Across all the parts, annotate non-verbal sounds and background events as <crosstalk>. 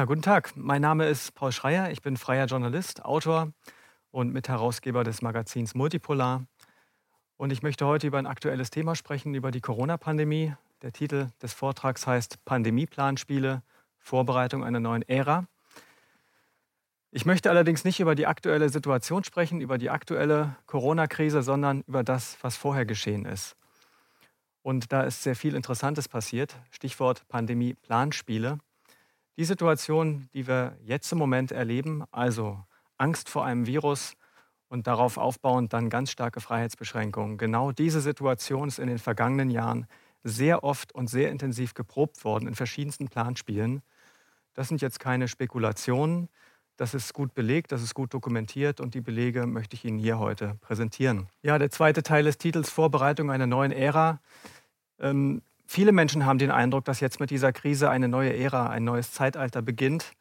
Ja, guten Tag. Mein Name ist Paul Schreier. Ich bin freier Journalist, Autor und Mitherausgeber des Magazins Multipolar. Und ich möchte heute über ein aktuelles Thema sprechen, über die Corona-Pandemie. Der Titel des Vortrags heißt Pandemieplanspiele, Vorbereitung einer neuen Ära. Ich möchte allerdings nicht über die aktuelle Situation sprechen, über die aktuelle Corona-Krise, sondern über das, was vorher geschehen ist. Und da ist sehr viel Interessantes passiert. Stichwort Pandemie-Planspiele. Die Situation, die wir jetzt im Moment erleben, also Angst vor einem Virus und darauf aufbauend dann ganz starke Freiheitsbeschränkungen, genau diese Situation ist in den vergangenen Jahren sehr oft und sehr intensiv geprobt worden in verschiedensten Planspielen. Das sind jetzt keine Spekulationen, das ist gut belegt, das ist gut dokumentiert und die Belege möchte ich Ihnen hier heute präsentieren. Ja, der zweite Teil des Titels Vorbereitung einer neuen Ära. Ähm, viele Menschen haben den Eindruck, dass jetzt mit dieser Krise eine neue Ära, ein neues Zeitalter beginnt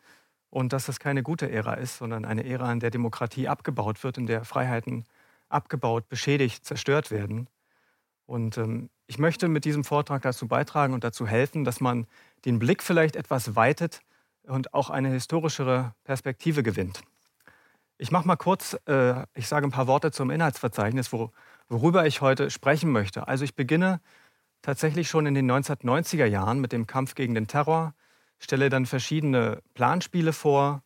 und dass das keine gute Ära ist, sondern eine Ära, in der Demokratie abgebaut wird, in der Freiheiten abgebaut, beschädigt, zerstört werden. Und ähm, ich möchte mit diesem Vortrag dazu beitragen und dazu helfen, dass man den Blick vielleicht etwas weitet und auch eine historischere Perspektive gewinnt. Ich mache mal kurz, äh, ich sage ein paar Worte zum Inhaltsverzeichnis, wo, worüber ich heute sprechen möchte. Also ich beginne tatsächlich schon in den 1990er Jahren mit dem Kampf gegen den Terror, stelle dann verschiedene Planspiele vor,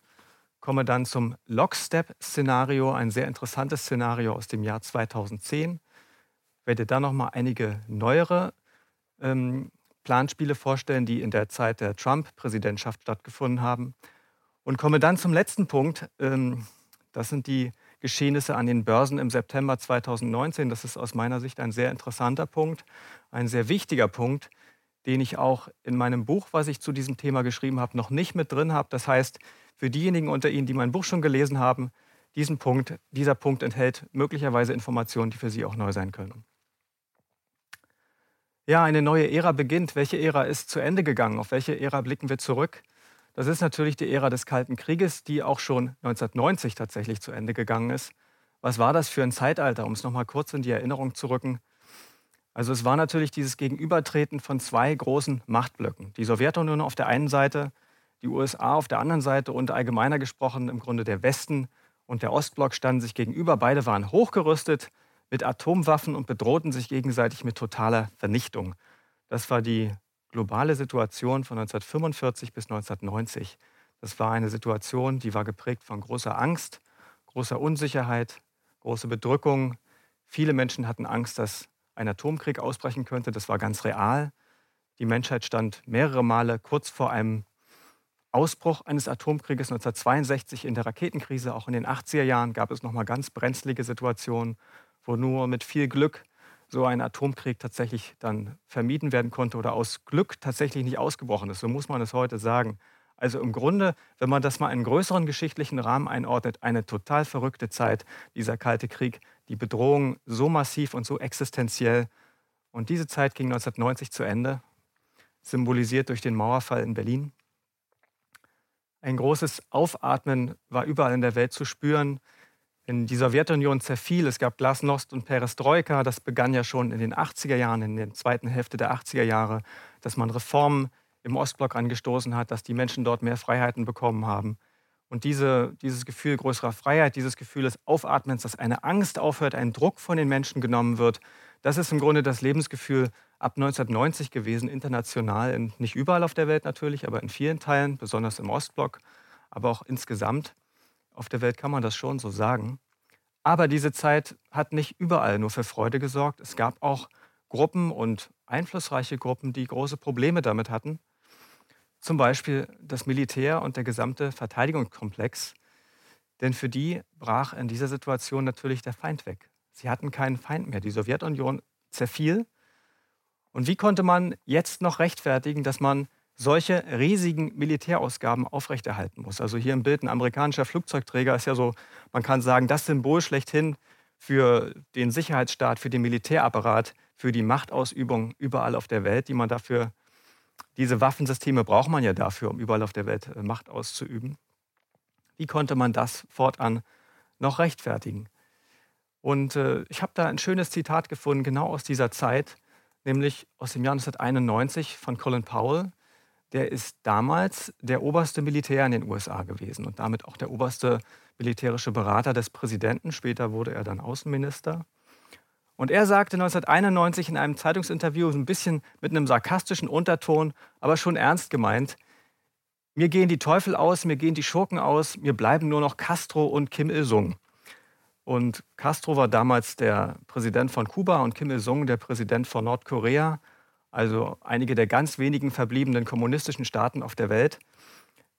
komme dann zum Lockstep-Szenario, ein sehr interessantes Szenario aus dem Jahr 2010, werde dann noch mal einige neuere ähm, Planspiele vorstellen, die in der Zeit der Trump-Präsidentschaft stattgefunden haben. Und komme dann zum letzten Punkt. Ähm, das sind die Geschehnisse an den Börsen im September 2019. Das ist aus meiner Sicht ein sehr interessanter Punkt, ein sehr wichtiger Punkt, den ich auch in meinem Buch, was ich zu diesem Thema geschrieben habe, noch nicht mit drin habe. Das heißt, für diejenigen unter Ihnen, die mein Buch schon gelesen haben, diesen Punkt, dieser Punkt enthält möglicherweise Informationen, die für Sie auch neu sein können. Ja, eine neue Ära beginnt. Welche Ära ist zu Ende gegangen? Auf welche Ära blicken wir zurück? Das ist natürlich die Ära des Kalten Krieges, die auch schon 1990 tatsächlich zu Ende gegangen ist. Was war das für ein Zeitalter, um es nochmal kurz in die Erinnerung zu rücken? Also es war natürlich dieses Gegenübertreten von zwei großen Machtblöcken. Die Sowjetunion auf der einen Seite, die USA auf der anderen Seite und allgemeiner gesprochen im Grunde der Westen und der Ostblock standen sich gegenüber. Beide waren hochgerüstet, mit Atomwaffen und bedrohten sich gegenseitig mit totaler Vernichtung. Das war die globale Situation von 1945 bis 1990. Das war eine Situation, die war geprägt von großer Angst, großer Unsicherheit, großer Bedrückung. Viele Menschen hatten Angst, dass ein Atomkrieg ausbrechen könnte. Das war ganz real. Die Menschheit stand mehrere Male kurz vor einem Ausbruch eines Atomkrieges 1962 in der Raketenkrise. Auch in den 80er Jahren gab es noch mal ganz brenzlige Situationen, wo nur mit viel Glück so ein Atomkrieg tatsächlich dann vermieden werden konnte oder aus Glück tatsächlich nicht ausgebrochen ist. So muss man es heute sagen. Also im Grunde, wenn man das mal in einen größeren geschichtlichen Rahmen einordnet, eine total verrückte Zeit, dieser Kalte Krieg, die Bedrohung so massiv und so existenziell. Und diese Zeit ging 1990 zu Ende, symbolisiert durch den Mauerfall in Berlin. Ein großes Aufatmen war überall in der Welt zu spüren in die Sowjetunion zerfiel. Es gab Glasnost und Perestroika. Das begann ja schon in den 80er Jahren, in der zweiten Hälfte der 80er Jahre, dass man Reformen im Ostblock angestoßen hat, dass die Menschen dort mehr Freiheiten bekommen haben. Und diese, dieses Gefühl größerer Freiheit, dieses Gefühl des Aufatmens, dass eine Angst aufhört, ein Druck von den Menschen genommen wird, das ist im Grunde das Lebensgefühl ab 1990 gewesen, international, in, nicht überall auf der Welt natürlich, aber in vielen Teilen, besonders im Ostblock, aber auch insgesamt. Auf der Welt kann man das schon so sagen. Aber diese Zeit hat nicht überall nur für Freude gesorgt. Es gab auch Gruppen und einflussreiche Gruppen, die große Probleme damit hatten. Zum Beispiel das Militär und der gesamte Verteidigungskomplex. Denn für die brach in dieser Situation natürlich der Feind weg. Sie hatten keinen Feind mehr. Die Sowjetunion zerfiel. Und wie konnte man jetzt noch rechtfertigen, dass man solche riesigen Militärausgaben aufrechterhalten muss. Also hier im Bild ein amerikanischer Flugzeugträger ist ja so, man kann sagen, das Symbol schlechthin für den Sicherheitsstaat, für den Militärapparat, für die Machtausübung überall auf der Welt, die man dafür, diese Waffensysteme braucht man ja dafür, um überall auf der Welt äh, Macht auszuüben. Wie konnte man das fortan noch rechtfertigen? Und äh, ich habe da ein schönes Zitat gefunden, genau aus dieser Zeit, nämlich aus dem Jahr 1991 von Colin Powell, der ist damals der oberste Militär in den USA gewesen und damit auch der oberste militärische Berater des Präsidenten. Später wurde er dann Außenminister. Und er sagte 1991 in einem Zeitungsinterview, ein bisschen mit einem sarkastischen Unterton, aber schon ernst gemeint, mir gehen die Teufel aus, mir gehen die Schurken aus, mir bleiben nur noch Castro und Kim Il-sung. Und Castro war damals der Präsident von Kuba und Kim Il-sung der Präsident von Nordkorea, also einige der ganz wenigen verbliebenen kommunistischen Staaten auf der Welt,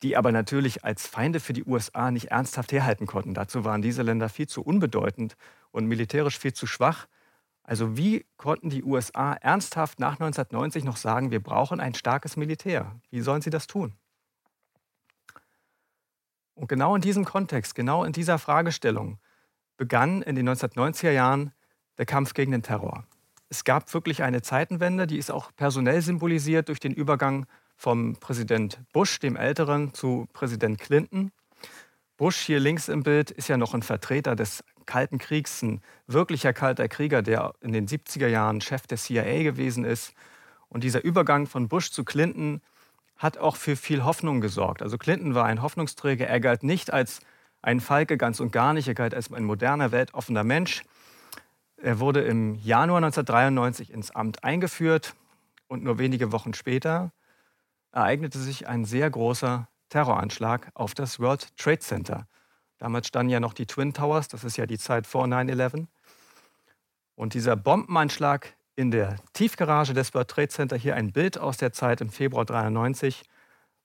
die aber natürlich als Feinde für die USA nicht ernsthaft herhalten konnten. Dazu waren diese Länder viel zu unbedeutend und militärisch viel zu schwach. Also wie konnten die USA ernsthaft nach 1990 noch sagen, wir brauchen ein starkes Militär? Wie sollen sie das tun? Und genau in diesem Kontext, genau in dieser Fragestellung begann in den 1990er Jahren der Kampf gegen den Terror. Es gab wirklich eine Zeitenwende, die ist auch personell symbolisiert durch den Übergang vom Präsident Bush, dem Älteren, zu Präsident Clinton. Bush hier links im Bild ist ja noch ein Vertreter des Kalten Kriegs, ein wirklicher kalter Krieger, der in den 70er Jahren Chef der CIA gewesen ist. Und dieser Übergang von Bush zu Clinton hat auch für viel Hoffnung gesorgt. Also Clinton war ein Hoffnungsträger. Er galt nicht als ein Falke, ganz und gar nicht. Er galt als ein moderner, weltoffener Mensch. Er wurde im Januar 1993 ins Amt eingeführt und nur wenige Wochen später ereignete sich ein sehr großer Terroranschlag auf das World Trade Center. Damals standen ja noch die Twin Towers, das ist ja die Zeit vor 9-11. Und dieser Bombenanschlag in der Tiefgarage des World Trade Center, hier ein Bild aus der Zeit im Februar 93,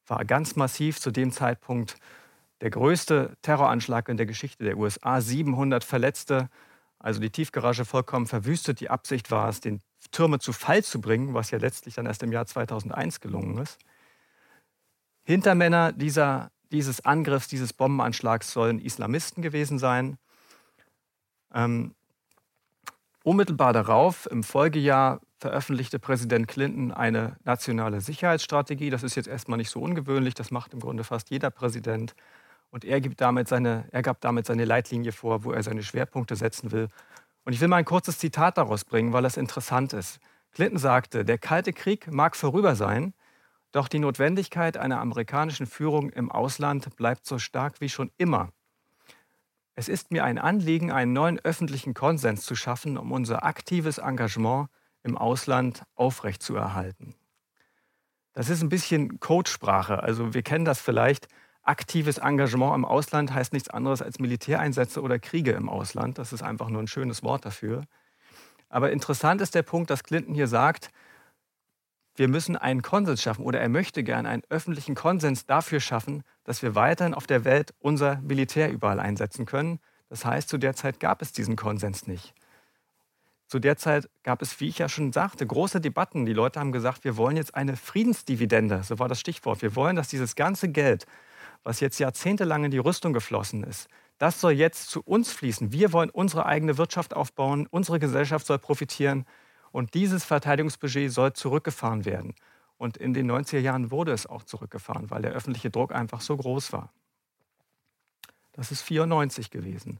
war ganz massiv zu dem Zeitpunkt der größte Terroranschlag in der Geschichte der USA. 700 Verletzte, also die Tiefgarage vollkommen verwüstet. Die Absicht war es, den Türme zu Fall zu bringen, was ja letztlich dann erst im Jahr 2001 gelungen ist. Hintermänner dieser, dieses Angriffs, dieses Bombenanschlags sollen Islamisten gewesen sein. Ähm, unmittelbar darauf, im Folgejahr, veröffentlichte Präsident Clinton eine nationale Sicherheitsstrategie. Das ist jetzt erstmal nicht so ungewöhnlich, das macht im Grunde fast jeder Präsident. Und er, gibt damit seine, er gab damit seine Leitlinie vor, wo er seine Schwerpunkte setzen will. Und ich will mal ein kurzes Zitat daraus bringen, weil das interessant ist. Clinton sagte, der Kalte Krieg mag vorüber sein, doch die Notwendigkeit einer amerikanischen Führung im Ausland bleibt so stark wie schon immer. Es ist mir ein Anliegen, einen neuen öffentlichen Konsens zu schaffen, um unser aktives Engagement im Ausland aufrechtzuerhalten. Das ist ein bisschen Codesprache. Also wir kennen das vielleicht aktives Engagement im Ausland heißt nichts anderes als Militäreinsätze oder Kriege im Ausland. Das ist einfach nur ein schönes Wort dafür. Aber interessant ist der Punkt, dass Clinton hier sagt, wir müssen einen Konsens schaffen oder er möchte gerne einen öffentlichen Konsens dafür schaffen, dass wir weiterhin auf der Welt unser Militär überall einsetzen können. Das heißt, zu der Zeit gab es diesen Konsens nicht. Zu der Zeit gab es, wie ich ja schon sagte, große Debatten. Die Leute haben gesagt, wir wollen jetzt eine Friedensdividende, so war das Stichwort. Wir wollen, dass dieses ganze Geld, was jetzt jahrzehntelang in die Rüstung geflossen ist, das soll jetzt zu uns fließen. Wir wollen unsere eigene Wirtschaft aufbauen, unsere Gesellschaft soll profitieren und dieses Verteidigungsbudget soll zurückgefahren werden. Und in den 90er Jahren wurde es auch zurückgefahren, weil der öffentliche Druck einfach so groß war. Das ist 94 gewesen.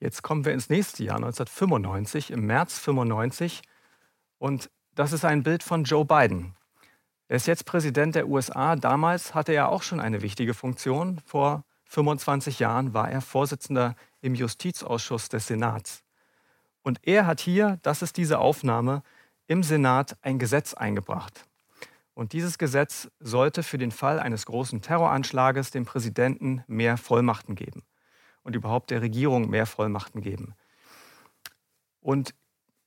Jetzt kommen wir ins nächste Jahr, 1995, im März 95. Und das ist ein Bild von Joe Biden. Er ist jetzt Präsident der USA. Damals hatte er auch schon eine wichtige Funktion. Vor 25 Jahren war er Vorsitzender im Justizausschuss des Senats. Und er hat hier, das ist diese Aufnahme, im Senat ein Gesetz eingebracht. Und dieses Gesetz sollte für den Fall eines großen Terroranschlages dem Präsidenten mehr Vollmachten geben und überhaupt der Regierung mehr Vollmachten geben. Und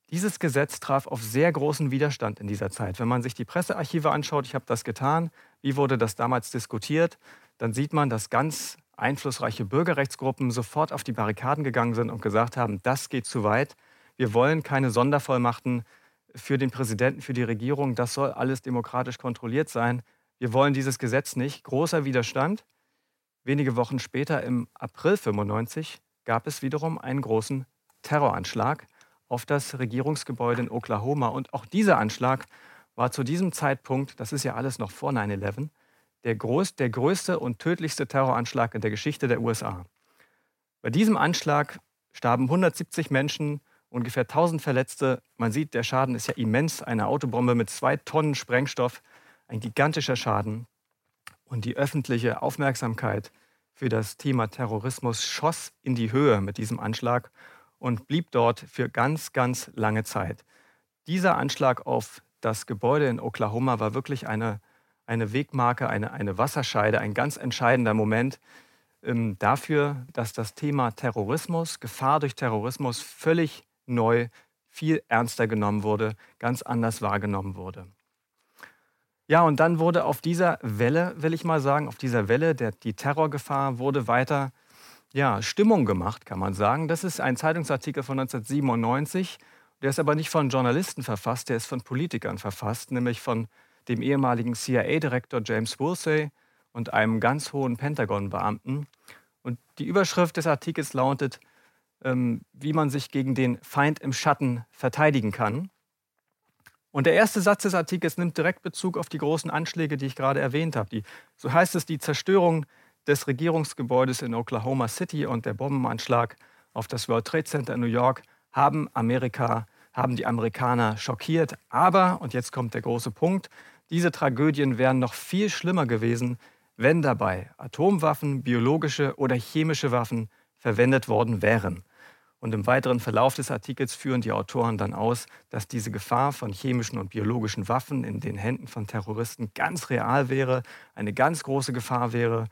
dieses Gesetz traf auf sehr großen Widerstand in dieser Zeit. Wenn man sich die Pressearchive anschaut, ich habe das getan, wie wurde das damals diskutiert, dann sieht man, dass ganz einflussreiche Bürgerrechtsgruppen sofort auf die Barrikaden gegangen sind und gesagt haben, das geht zu weit. Wir wollen keine Sondervollmachten für den Präsidenten, für die Regierung. Das soll alles demokratisch kontrolliert sein. Wir wollen dieses Gesetz nicht. Großer Widerstand. Wenige Wochen später, im April 95, gab es wiederum einen großen Terroranschlag auf das Regierungsgebäude in Oklahoma. Und auch dieser Anschlag war zu diesem Zeitpunkt, das ist ja alles noch vor 9-11, der, groß, der größte und tödlichste Terroranschlag in der Geschichte der USA. Bei diesem Anschlag starben 170 Menschen, ungefähr 1000 Verletzte. Man sieht, der Schaden ist ja immens. Eine Autobombe mit zwei Tonnen Sprengstoff, ein gigantischer Schaden. Und die öffentliche Aufmerksamkeit für das Thema Terrorismus schoss in die Höhe mit diesem Anschlag und blieb dort für ganz, ganz lange Zeit. Dieser Anschlag auf das Gebäude in Oklahoma war wirklich eine, eine Wegmarke, eine, eine Wasserscheide, ein ganz entscheidender Moment ähm, dafür, dass das Thema Terrorismus, Gefahr durch Terrorismus völlig neu, viel ernster genommen wurde, ganz anders wahrgenommen wurde. Ja, und dann wurde auf dieser Welle, will ich mal sagen, auf dieser Welle, der, die Terrorgefahr wurde weiter ja, Stimmung gemacht, kann man sagen. Das ist ein Zeitungsartikel von 1997. Der ist aber nicht von Journalisten verfasst, der ist von Politikern verfasst, nämlich von dem ehemaligen CIA-Direktor James Woolsey und einem ganz hohen Pentagon-Beamten. Und die Überschrift des Artikels lautet, ähm, wie man sich gegen den Feind im Schatten verteidigen kann. Und der erste Satz des Artikels nimmt direkt Bezug auf die großen Anschläge, die ich gerade erwähnt habe. Die, so heißt es, die Zerstörung des Regierungsgebäudes in Oklahoma City und der Bombenanschlag auf das World Trade Center in New York haben Amerika, haben die Amerikaner schockiert. Aber, und jetzt kommt der große Punkt, diese Tragödien wären noch viel schlimmer gewesen, wenn dabei Atomwaffen, biologische oder chemische Waffen verwendet worden wären. Und im weiteren Verlauf des Artikels führen die Autoren dann aus, dass diese Gefahr von chemischen und biologischen Waffen in den Händen von Terroristen ganz real wäre, eine ganz große Gefahr wäre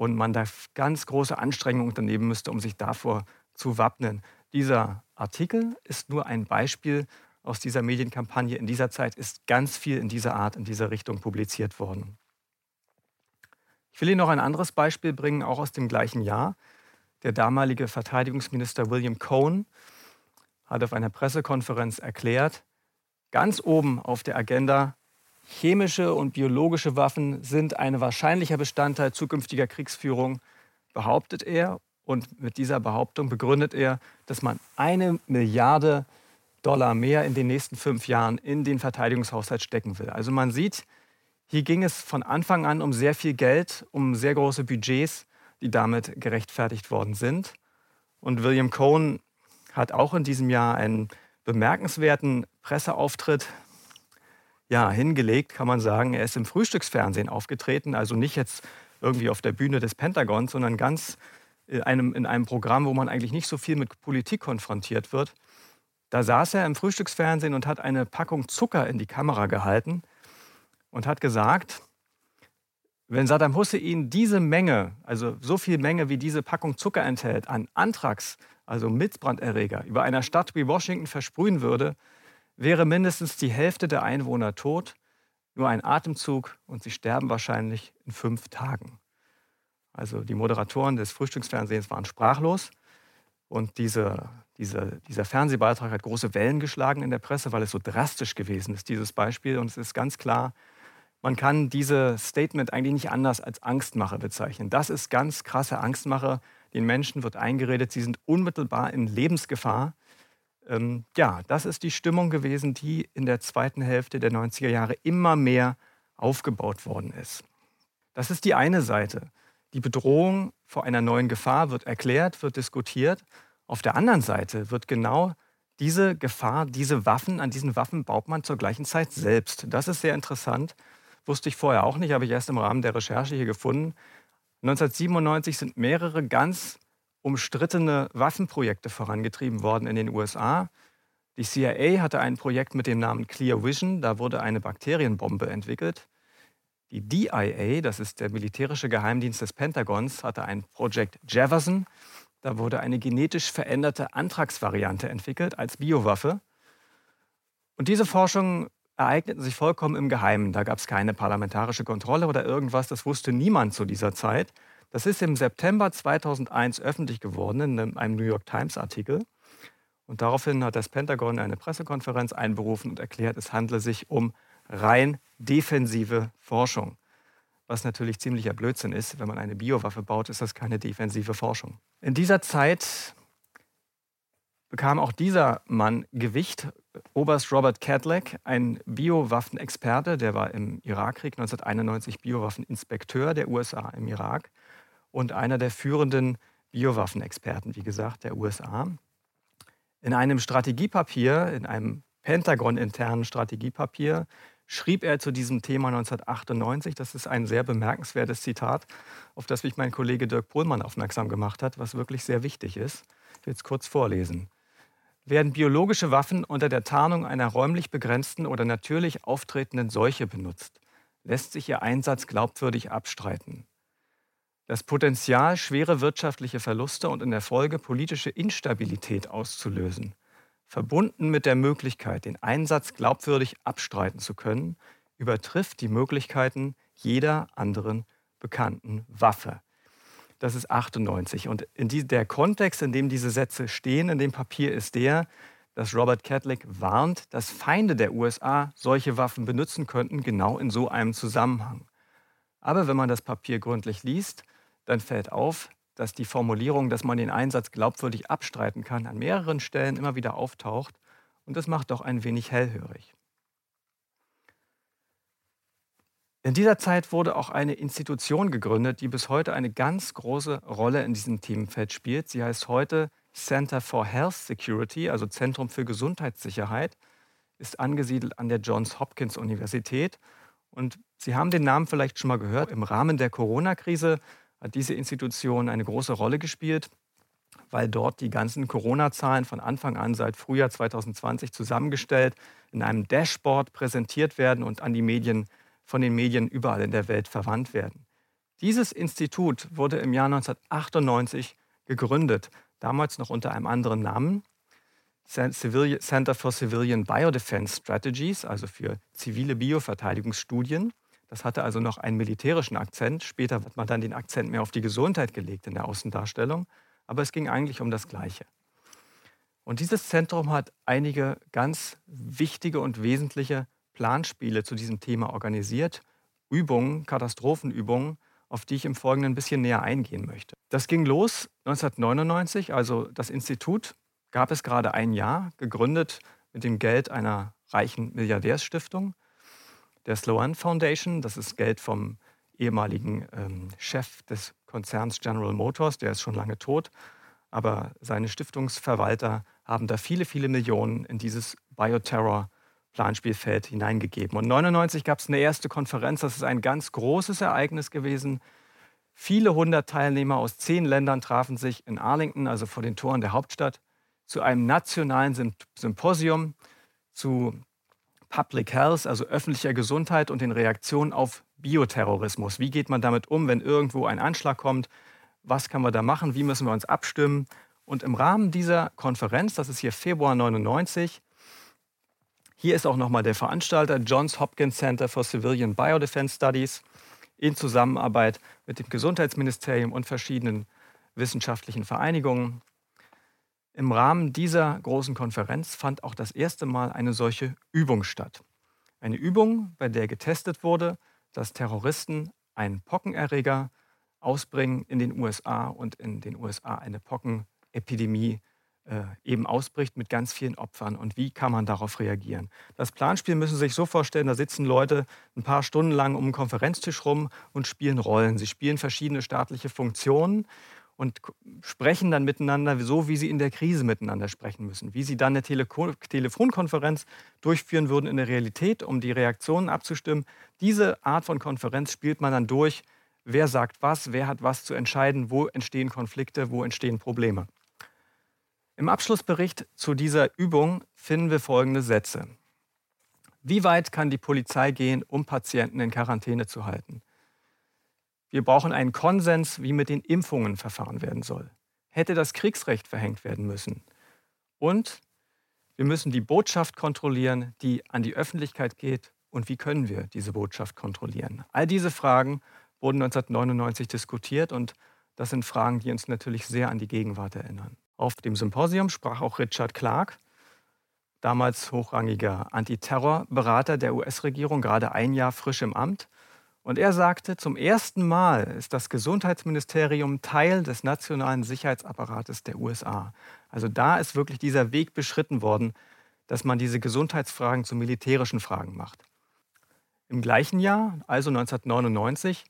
und man da ganz große Anstrengungen unternehmen müsste, um sich davor zu wappnen. Dieser Artikel ist nur ein Beispiel aus dieser Medienkampagne. In dieser Zeit ist ganz viel in dieser Art, in dieser Richtung publiziert worden. Ich will Ihnen noch ein anderes Beispiel bringen, auch aus dem gleichen Jahr. Der damalige Verteidigungsminister William Cohn hat auf einer Pressekonferenz erklärt, ganz oben auf der Agenda, chemische und biologische Waffen sind ein wahrscheinlicher Bestandteil zukünftiger Kriegsführung, behauptet er. Und mit dieser Behauptung begründet er, dass man eine Milliarde Dollar mehr in den nächsten fünf Jahren in den Verteidigungshaushalt stecken will. Also man sieht, hier ging es von Anfang an um sehr viel Geld, um sehr große Budgets die damit gerechtfertigt worden sind. Und William Cohn hat auch in diesem Jahr einen bemerkenswerten Presseauftritt ja, hingelegt, kann man sagen. Er ist im Frühstücksfernsehen aufgetreten, also nicht jetzt irgendwie auf der Bühne des Pentagons, sondern ganz in einem, in einem Programm, wo man eigentlich nicht so viel mit Politik konfrontiert wird. Da saß er im Frühstücksfernsehen und hat eine Packung Zucker in die Kamera gehalten und hat gesagt, wenn Saddam Hussein diese Menge, also so viel Menge wie diese Packung Zucker enthält, an Anthrax, also Milzbranderreger, über einer Stadt wie Washington versprühen würde, wäre mindestens die Hälfte der Einwohner tot, nur ein Atemzug und sie sterben wahrscheinlich in fünf Tagen. Also die Moderatoren des Frühstücksfernsehens waren sprachlos und diese, diese, dieser Fernsehbeitrag hat große Wellen geschlagen in der Presse, weil es so drastisch gewesen ist, dieses Beispiel. Und es ist ganz klar, man kann dieses Statement eigentlich nicht anders als Angstmache bezeichnen. Das ist ganz krasse Angstmache. Den Menschen wird eingeredet, sie sind unmittelbar in Lebensgefahr. Ähm, ja, das ist die Stimmung gewesen, die in der zweiten Hälfte der 90er Jahre immer mehr aufgebaut worden ist. Das ist die eine Seite. Die Bedrohung vor einer neuen Gefahr wird erklärt, wird diskutiert. Auf der anderen Seite wird genau diese Gefahr, diese Waffen, an diesen Waffen baut man zur gleichen Zeit selbst. Das ist sehr interessant. Wusste ich vorher auch nicht, habe ich erst im Rahmen der Recherche hier gefunden. 1997 sind mehrere ganz umstrittene Waffenprojekte vorangetrieben worden in den USA. Die CIA hatte ein Projekt mit dem Namen Clear Vision, da wurde eine Bakterienbombe entwickelt. Die DIA, das ist der militärische Geheimdienst des Pentagons, hatte ein Projekt Jefferson, da wurde eine genetisch veränderte Antragsvariante entwickelt als Biowaffe. Und diese Forschung ereigneten sich vollkommen im Geheimen. Da gab es keine parlamentarische Kontrolle oder irgendwas. Das wusste niemand zu dieser Zeit. Das ist im September 2001 öffentlich geworden in einem New York Times-Artikel. Und daraufhin hat das Pentagon eine Pressekonferenz einberufen und erklärt, es handle sich um rein defensive Forschung. Was natürlich ziemlicher Blödsinn ist. Wenn man eine Biowaffe baut, ist das keine defensive Forschung. In dieser Zeit bekam auch dieser Mann Gewicht. Oberst Robert Cadleck, ein Biowaffenexperte, der war im Irakkrieg 1991 Biowaffeninspekteur der USA im Irak und einer der führenden Biowaffenexperten, wie gesagt, der USA. In einem Strategiepapier, in einem Pentagon-internen Strategiepapier, schrieb er zu diesem Thema 1998. Das ist ein sehr bemerkenswertes Zitat, auf das mich mein Kollege Dirk Pohlmann aufmerksam gemacht hat, was wirklich sehr wichtig ist. Ich will es kurz vorlesen. Werden biologische Waffen unter der Tarnung einer räumlich begrenzten oder natürlich auftretenden Seuche benutzt, lässt sich ihr Einsatz glaubwürdig abstreiten. Das Potenzial, schwere wirtschaftliche Verluste und in der Folge politische Instabilität auszulösen, verbunden mit der Möglichkeit, den Einsatz glaubwürdig abstreiten zu können, übertrifft die Möglichkeiten jeder anderen bekannten Waffe. Das ist 98. Und die, der Kontext, in dem diese Sätze stehen, in dem Papier, ist der, dass Robert Catholic warnt, dass Feinde der USA solche Waffen benutzen könnten, genau in so einem Zusammenhang. Aber wenn man das Papier gründlich liest, dann fällt auf, dass die Formulierung, dass man den Einsatz glaubwürdig abstreiten kann, an mehreren Stellen immer wieder auftaucht. Und das macht doch ein wenig hellhörig. In dieser Zeit wurde auch eine Institution gegründet, die bis heute eine ganz große Rolle in diesem Themenfeld spielt. Sie heißt heute Center for Health Security, also Zentrum für Gesundheitssicherheit, ist angesiedelt an der Johns Hopkins Universität. Und Sie haben den Namen vielleicht schon mal gehört. Im Rahmen der Corona-Krise hat diese Institution eine große Rolle gespielt, weil dort die ganzen Corona-Zahlen von Anfang an seit Frühjahr 2020 zusammengestellt in einem Dashboard präsentiert werden und an die Medien von den Medien überall in der Welt verwandt werden. Dieses Institut wurde im Jahr 1998 gegründet, damals noch unter einem anderen Namen, Center for Civilian Biodefense Strategies, also für zivile Bioverteidigungsstudien. Das hatte also noch einen militärischen Akzent. Später hat man dann den Akzent mehr auf die Gesundheit gelegt in der Außendarstellung. Aber es ging eigentlich um das Gleiche. Und dieses Zentrum hat einige ganz wichtige und wesentliche Planspiele zu diesem Thema organisiert. Übungen, Katastrophenübungen, auf die ich im Folgenden ein bisschen näher eingehen möchte. Das ging los 1999, also das Institut gab es gerade ein Jahr, gegründet mit dem Geld einer reichen Milliardärsstiftung der Sloan Foundation. Das ist Geld vom ehemaligen ähm, Chef des Konzerns General Motors, der ist schon lange tot. Aber seine Stiftungsverwalter haben da viele, viele Millionen in dieses Bioterror-Planspielfeld hineingegeben. Und 1999 gab es eine erste Konferenz. Das ist ein ganz großes Ereignis gewesen. Viele hundert Teilnehmer aus zehn Ländern trafen sich in Arlington, also vor den Toren der Hauptstadt, zu einem nationalen Symposium zu Public Health, also öffentlicher Gesundheit und den Reaktionen auf Bioterrorismus. Wie geht man damit um, wenn irgendwo ein Anschlag kommt? Was kann man da machen? Wie müssen wir uns abstimmen? Und im Rahmen dieser Konferenz, das ist hier Februar 99, hier ist auch nochmal der Veranstalter Johns Hopkins Center for Civilian Biodefense Studies in Zusammenarbeit mit dem Gesundheitsministerium und verschiedenen wissenschaftlichen Vereinigungen. Im Rahmen dieser großen Konferenz fand auch das erste Mal eine solche Übung statt. Eine Übung, bei der getestet wurde, dass Terroristen einen Pockenerreger ausbringen in den USA und in den USA eine Pockenepidemie äh, eben ausbricht mit ganz vielen Opfern. Und wie kann man darauf reagieren? Das Planspiel müssen Sie sich so vorstellen, da sitzen Leute ein paar Stunden lang um einen Konferenztisch rum und spielen Rollen. Sie spielen verschiedene staatliche Funktionen und sprechen dann miteinander so, wie sie in der Krise miteinander sprechen müssen. Wie sie dann eine Tele Telefonkonferenz durchführen würden in der Realität, um die Reaktionen abzustimmen. Diese Art von Konferenz spielt man dann durch. Wer sagt was, wer hat was zu entscheiden, wo entstehen Konflikte, wo entstehen Probleme. Im Abschlussbericht zu dieser Übung finden wir folgende Sätze. Wie weit kann die Polizei gehen, um Patienten in Quarantäne zu halten? Wir brauchen einen Konsens, wie mit den Impfungen verfahren werden soll. Hätte das Kriegsrecht verhängt werden müssen. Und wir müssen die Botschaft kontrollieren, die an die Öffentlichkeit geht. Und wie können wir diese Botschaft kontrollieren? All diese Fragen wurden 1999 diskutiert und das sind Fragen, die uns natürlich sehr an die Gegenwart erinnern. Auf dem Symposium sprach auch Richard Clark, damals hochrangiger Antiterrorberater der US-Regierung, gerade ein Jahr frisch im Amt. Und er sagte, zum ersten Mal ist das Gesundheitsministerium Teil des nationalen Sicherheitsapparates der USA. Also da ist wirklich dieser Weg beschritten worden, dass man diese Gesundheitsfragen zu militärischen Fragen macht. Im gleichen Jahr, also 1999,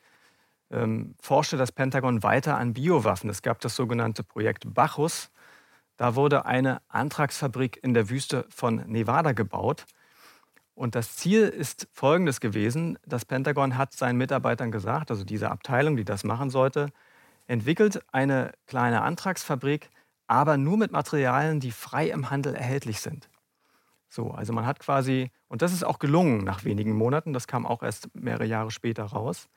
ähm, forschte das Pentagon weiter an Biowaffen. Es gab das sogenannte Projekt Bacchus. Da wurde eine Antragsfabrik in der Wüste von Nevada gebaut. Und das Ziel ist folgendes gewesen. Das Pentagon hat seinen Mitarbeitern gesagt, also diese Abteilung, die das machen sollte, entwickelt eine kleine Antragsfabrik, aber nur mit Materialien, die frei im Handel erhältlich sind. So, also man hat quasi, und das ist auch gelungen nach wenigen Monaten, das kam auch erst mehrere Jahre später raus.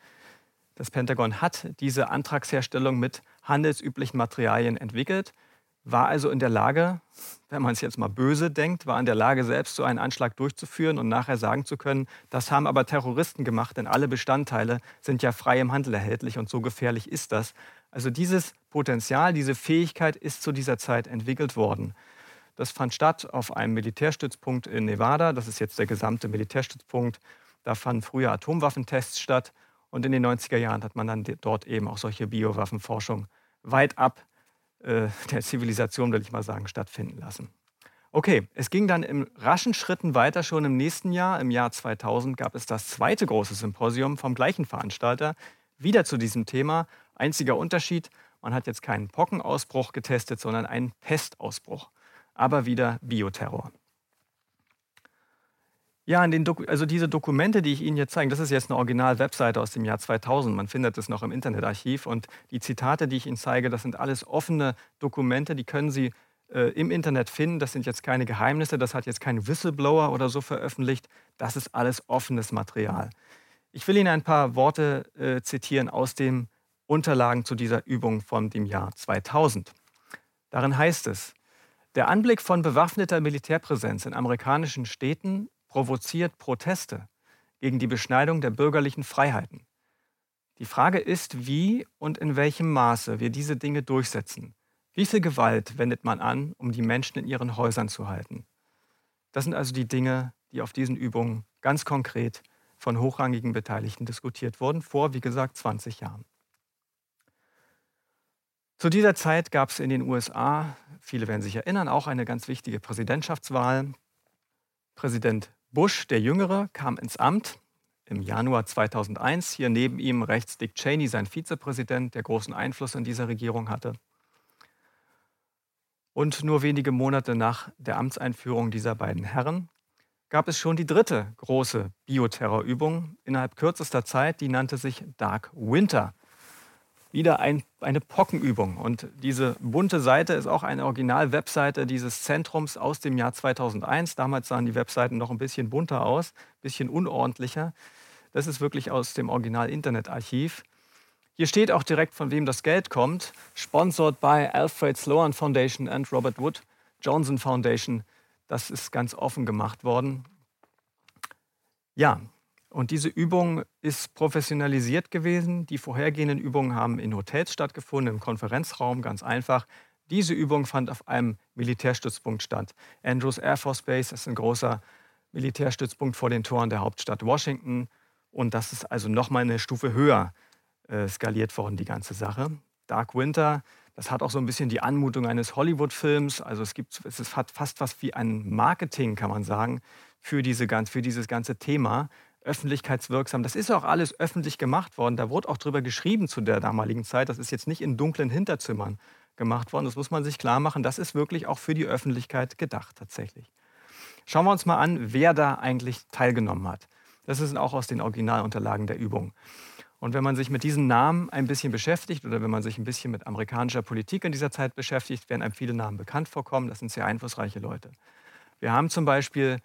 Das Pentagon hat diese Antragsherstellung mit handelsüblichen Materialien entwickelt, war also in der Lage, wenn man es jetzt mal böse denkt, war in der Lage, selbst so einen Anschlag durchzuführen und nachher sagen zu können, das haben aber Terroristen gemacht, denn alle Bestandteile sind ja frei im Handel erhältlich und so gefährlich ist das. Also dieses Potenzial, diese Fähigkeit ist zu dieser Zeit entwickelt worden. Das fand statt auf einem Militärstützpunkt in Nevada. Das ist jetzt der gesamte Militärstützpunkt. Da fanden früher Atomwaffentests statt. Und in den 90er Jahren hat man dann dort eben auch solche Biowaffenforschung weit ab äh, der Zivilisation, will ich mal sagen, stattfinden lassen. Okay, es ging dann in raschen Schritten weiter. Schon im nächsten Jahr, im Jahr 2000, gab es das zweite große Symposium vom gleichen Veranstalter, wieder zu diesem Thema. Einziger Unterschied, man hat jetzt keinen Pockenausbruch getestet, sondern einen Pestausbruch aber wieder Bioterror. Ja, also diese Dokumente, die ich Ihnen jetzt zeige, das ist jetzt eine Original-Webseite aus dem Jahr 2000. Man findet es noch im Internetarchiv. Und die Zitate, die ich Ihnen zeige, das sind alles offene Dokumente, die können Sie äh, im Internet finden. Das sind jetzt keine Geheimnisse, das hat jetzt kein Whistleblower oder so veröffentlicht. Das ist alles offenes Material. Ich will Ihnen ein paar Worte äh, zitieren aus den Unterlagen zu dieser Übung von dem Jahr 2000. Darin heißt es, der Anblick von bewaffneter Militärpräsenz in amerikanischen Städten provoziert Proteste gegen die Beschneidung der bürgerlichen Freiheiten. Die Frage ist, wie und in welchem Maße wir diese Dinge durchsetzen. Wie viel Gewalt wendet man an, um die Menschen in ihren Häusern zu halten? Das sind also die Dinge, die auf diesen Übungen ganz konkret von hochrangigen Beteiligten diskutiert wurden, vor, wie gesagt, 20 Jahren. Zu dieser Zeit gab es in den USA, viele werden sich erinnern, auch eine ganz wichtige Präsidentschaftswahl. Präsident Bush, der Jüngere, kam ins Amt im Januar 2001. Hier neben ihm rechts Dick Cheney, sein Vizepräsident, der großen Einfluss in dieser Regierung hatte. Und nur wenige Monate nach der Amtseinführung dieser beiden Herren gab es schon die dritte große Bioterrorübung innerhalb kürzester Zeit, die nannte sich Dark Winter wieder ein, eine Pockenübung. Und diese bunte Seite ist auch eine Original-Webseite dieses Zentrums aus dem Jahr 2001. Damals sahen die Webseiten noch ein bisschen bunter aus, ein bisschen unordentlicher. Das ist wirklich aus dem Original-Internetarchiv. Hier steht auch direkt, von wem das Geld kommt. Sponsored by Alfred Sloan Foundation and Robert Wood Johnson Foundation. Das ist ganz offen gemacht worden. Ja, und diese Übung ist professionalisiert gewesen. Die vorhergehenden Übungen haben in Hotels stattgefunden, im Konferenzraum, ganz einfach. Diese Übung fand auf einem Militärstützpunkt statt. Andrews Air Force Base ist ein großer Militärstützpunkt vor den Toren der Hauptstadt Washington. Und das ist also nochmal eine Stufe höher äh, skaliert worden, die ganze Sache. Dark Winter, das hat auch so ein bisschen die Anmutung eines Hollywood-Films. Also es, gibt, es hat fast was wie ein Marketing, kann man sagen, für, diese, für dieses ganze Thema öffentlichkeitswirksam. Das ist auch alles öffentlich gemacht worden. Da wurde auch drüber geschrieben zu der damaligen Zeit. Das ist jetzt nicht in dunklen Hinterzimmern gemacht worden. Das muss man sich klar machen. Das ist wirklich auch für die Öffentlichkeit gedacht tatsächlich. Schauen wir uns mal an, wer da eigentlich teilgenommen hat. Das ist auch aus den Originalunterlagen der Übung. Und wenn man sich mit diesen Namen ein bisschen beschäftigt oder wenn man sich ein bisschen mit amerikanischer Politik in dieser Zeit beschäftigt, werden einem viele Namen bekannt vorkommen. Das sind sehr einflussreiche Leute. Wir haben zum Beispiel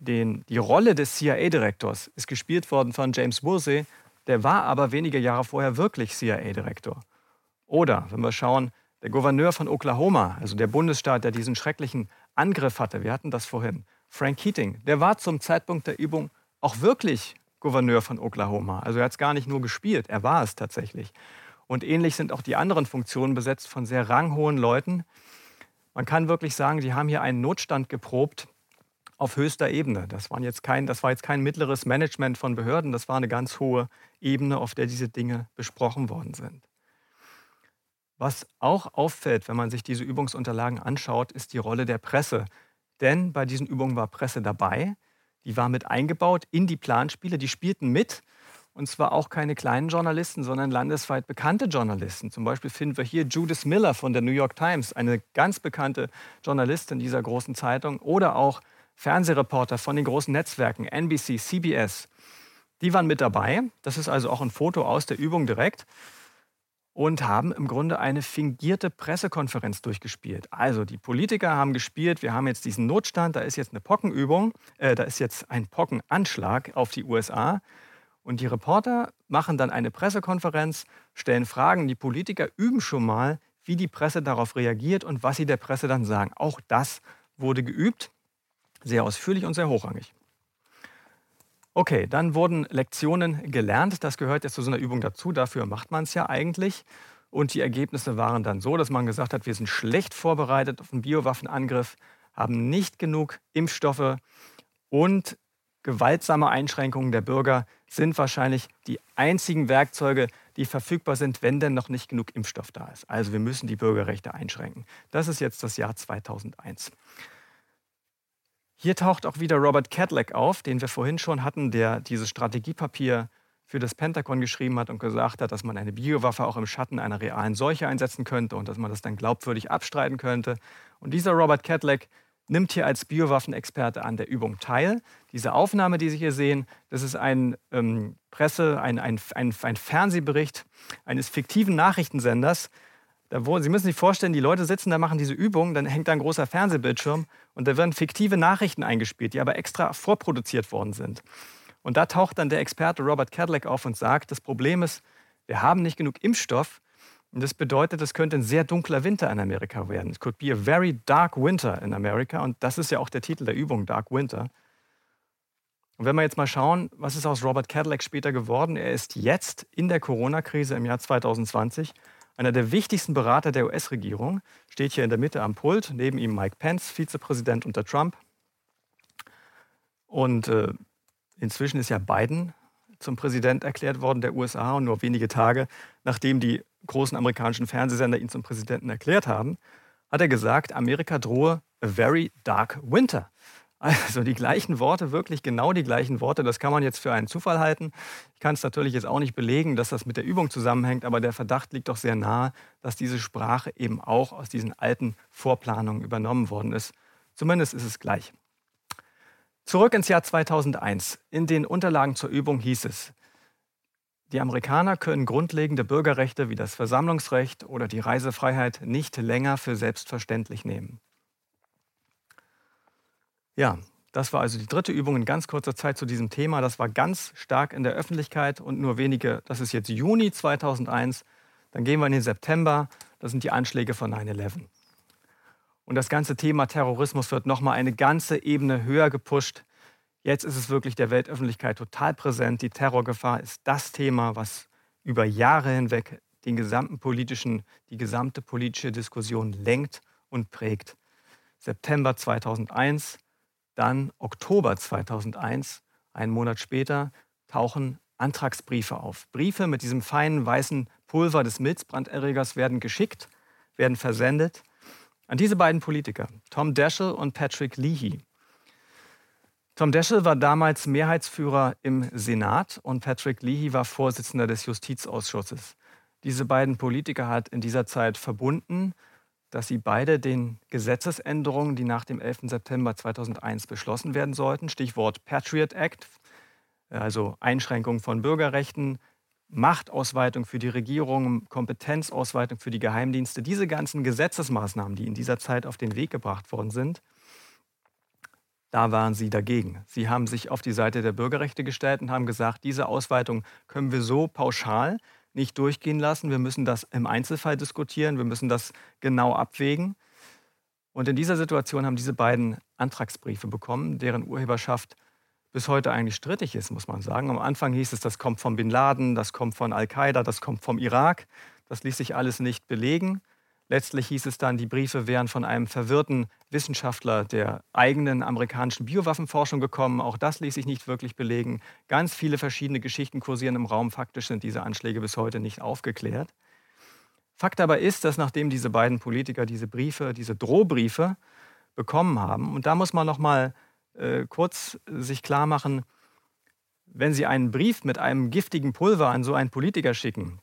den, die Rolle des CIA-Direktors ist gespielt worden von James Woolsey, der war aber wenige Jahre vorher wirklich CIA-Direktor. Oder, wenn wir schauen, der Gouverneur von Oklahoma, also der Bundesstaat, der diesen schrecklichen Angriff hatte, wir hatten das vorhin, Frank Keating, der war zum Zeitpunkt der Übung auch wirklich Gouverneur von Oklahoma. Also er hat es gar nicht nur gespielt, er war es tatsächlich. Und ähnlich sind auch die anderen Funktionen besetzt von sehr ranghohen Leuten. Man kann wirklich sagen, die haben hier einen Notstand geprobt, auf höchster Ebene. Das, waren jetzt kein, das war jetzt kein mittleres Management von Behörden, das war eine ganz hohe Ebene, auf der diese Dinge besprochen worden sind. Was auch auffällt, wenn man sich diese Übungsunterlagen anschaut, ist die Rolle der Presse. Denn bei diesen Übungen war Presse dabei, die war mit eingebaut in die Planspiele, die spielten mit. Und zwar auch keine kleinen Journalisten, sondern landesweit bekannte Journalisten. Zum Beispiel finden wir hier Judith Miller von der New York Times, eine ganz bekannte Journalistin dieser großen Zeitung. Oder auch Fernsehreporter von den großen Netzwerken NBC, CBS, die waren mit dabei. Das ist also auch ein Foto aus der Übung direkt und haben im Grunde eine fingierte Pressekonferenz durchgespielt. Also die Politiker haben gespielt, wir haben jetzt diesen Notstand, da ist jetzt eine Pockenübung, äh, da ist jetzt ein Pockenanschlag auf die USA. Und die Reporter machen dann eine Pressekonferenz, stellen Fragen, die Politiker üben schon mal, wie die Presse darauf reagiert und was sie der Presse dann sagen. Auch das wurde geübt, sehr ausführlich und sehr hochrangig. Okay, dann wurden Lektionen gelernt. Das gehört jetzt zu so einer Übung dazu. Dafür macht man es ja eigentlich. Und die Ergebnisse waren dann so, dass man gesagt hat, wir sind schlecht vorbereitet auf einen Biowaffenangriff, haben nicht genug Impfstoffe und gewaltsame Einschränkungen der Bürger sind wahrscheinlich die einzigen Werkzeuge, die verfügbar sind, wenn denn noch nicht genug Impfstoff da ist. Also wir müssen die Bürgerrechte einschränken. Das ist jetzt das Jahr 2001. Hier taucht auch wieder Robert Cadillac auf, den wir vorhin schon hatten, der dieses Strategiepapier für das Pentagon geschrieben hat und gesagt hat, dass man eine Biowaffe auch im Schatten einer realen Seuche einsetzen könnte und dass man das dann glaubwürdig abstreiten könnte. Und dieser Robert Cadillac nimmt hier als Biowaffenexperte an der Übung teil. Diese Aufnahme, die Sie hier sehen, das ist ein ähm, Presse, ein, ein, ein, ein Fernsehbericht eines fiktiven Nachrichtensenders, Sie müssen sich vorstellen, die Leute sitzen da, machen diese Übung, dann hängt da ein großer Fernsehbildschirm und da werden fiktive Nachrichten eingespielt, die aber extra vorproduziert worden sind. Und da taucht dann der Experte Robert Cadillac auf und sagt, das Problem ist, wir haben nicht genug Impfstoff und das bedeutet, es könnte ein sehr dunkler Winter in Amerika werden. It could be a very dark winter in America und das ist ja auch der Titel der Übung, Dark Winter. Und wenn wir jetzt mal schauen, was ist aus Robert Cadillac später geworden? Er ist jetzt in der Corona-Krise im Jahr 2020 einer der wichtigsten Berater der US-Regierung, steht hier in der Mitte am Pult, neben ihm Mike Pence, Vizepräsident unter Trump. Und äh, inzwischen ist ja Biden zum Präsident erklärt worden der USA und nur wenige Tage nachdem die großen amerikanischen Fernsehsender ihn zum Präsidenten erklärt haben, hat er gesagt, Amerika drohe a very dark winter. Also die gleichen Worte, wirklich genau die gleichen Worte. Das kann man jetzt für einen Zufall halten. Ich kann es natürlich jetzt auch nicht belegen, dass das mit der Übung zusammenhängt, aber der Verdacht liegt doch sehr nahe, dass diese Sprache eben auch aus diesen alten Vorplanungen übernommen worden ist. Zumindest ist es gleich. Zurück ins Jahr 2001. In den Unterlagen zur Übung hieß es, die Amerikaner können grundlegende Bürgerrechte wie das Versammlungsrecht oder die Reisefreiheit nicht länger für selbstverständlich nehmen. Ja, das war also die dritte Übung in ganz kurzer Zeit zu diesem Thema. Das war ganz stark in der Öffentlichkeit und nur wenige, das ist jetzt Juni 2001. Dann gehen wir in den September, das sind die Anschläge von 9-11. Und das ganze Thema Terrorismus wird nochmal eine ganze Ebene höher gepusht. Jetzt ist es wirklich der Weltöffentlichkeit total präsent. Die Terrorgefahr ist das Thema, was über Jahre hinweg den gesamten politischen, die gesamte politische Diskussion lenkt und prägt. September 2001, dann Oktober 2001, einen Monat später, tauchen Antragsbriefe auf. Briefe mit diesem feinen weißen Pulver des Milzbranderregers werden geschickt, werden versendet an diese beiden Politiker, Tom Daschle und Patrick Leahy. Tom Daschle war damals Mehrheitsführer im Senat und Patrick Leahy war Vorsitzender des Justizausschusses. Diese beiden Politiker hat in dieser Zeit verbunden dass sie beide den Gesetzesänderungen, die nach dem 11. September 2001 beschlossen werden sollten, Stichwort Patriot Act, also Einschränkung von Bürgerrechten, Machtausweitung für die Regierung, Kompetenzausweitung für die Geheimdienste, diese ganzen Gesetzesmaßnahmen, die in dieser Zeit auf den Weg gebracht worden sind, da waren sie dagegen. Sie haben sich auf die Seite der Bürgerrechte gestellt und haben gesagt, diese Ausweitung können wir so pauschal nicht durchgehen lassen. Wir müssen das im Einzelfall diskutieren. Wir müssen das genau abwägen. Und in dieser Situation haben diese beiden Antragsbriefe bekommen, deren Urheberschaft bis heute eigentlich strittig ist, muss man sagen. Am Anfang hieß es, das kommt von Bin Laden, das kommt von Al-Qaida, das kommt vom Irak. Das ließ sich alles nicht belegen. Letztlich hieß es dann, die Briefe wären von einem verwirrten Wissenschaftler der eigenen amerikanischen Biowaffenforschung gekommen. Auch das ließ sich nicht wirklich belegen. Ganz viele verschiedene Geschichten kursieren im Raum. Faktisch sind diese Anschläge bis heute nicht aufgeklärt. Fakt aber ist, dass nachdem diese beiden Politiker diese Briefe, diese Drohbriefe bekommen haben, und da muss man noch mal äh, kurz sich klar machen, wenn Sie einen Brief mit einem giftigen Pulver an so einen Politiker schicken,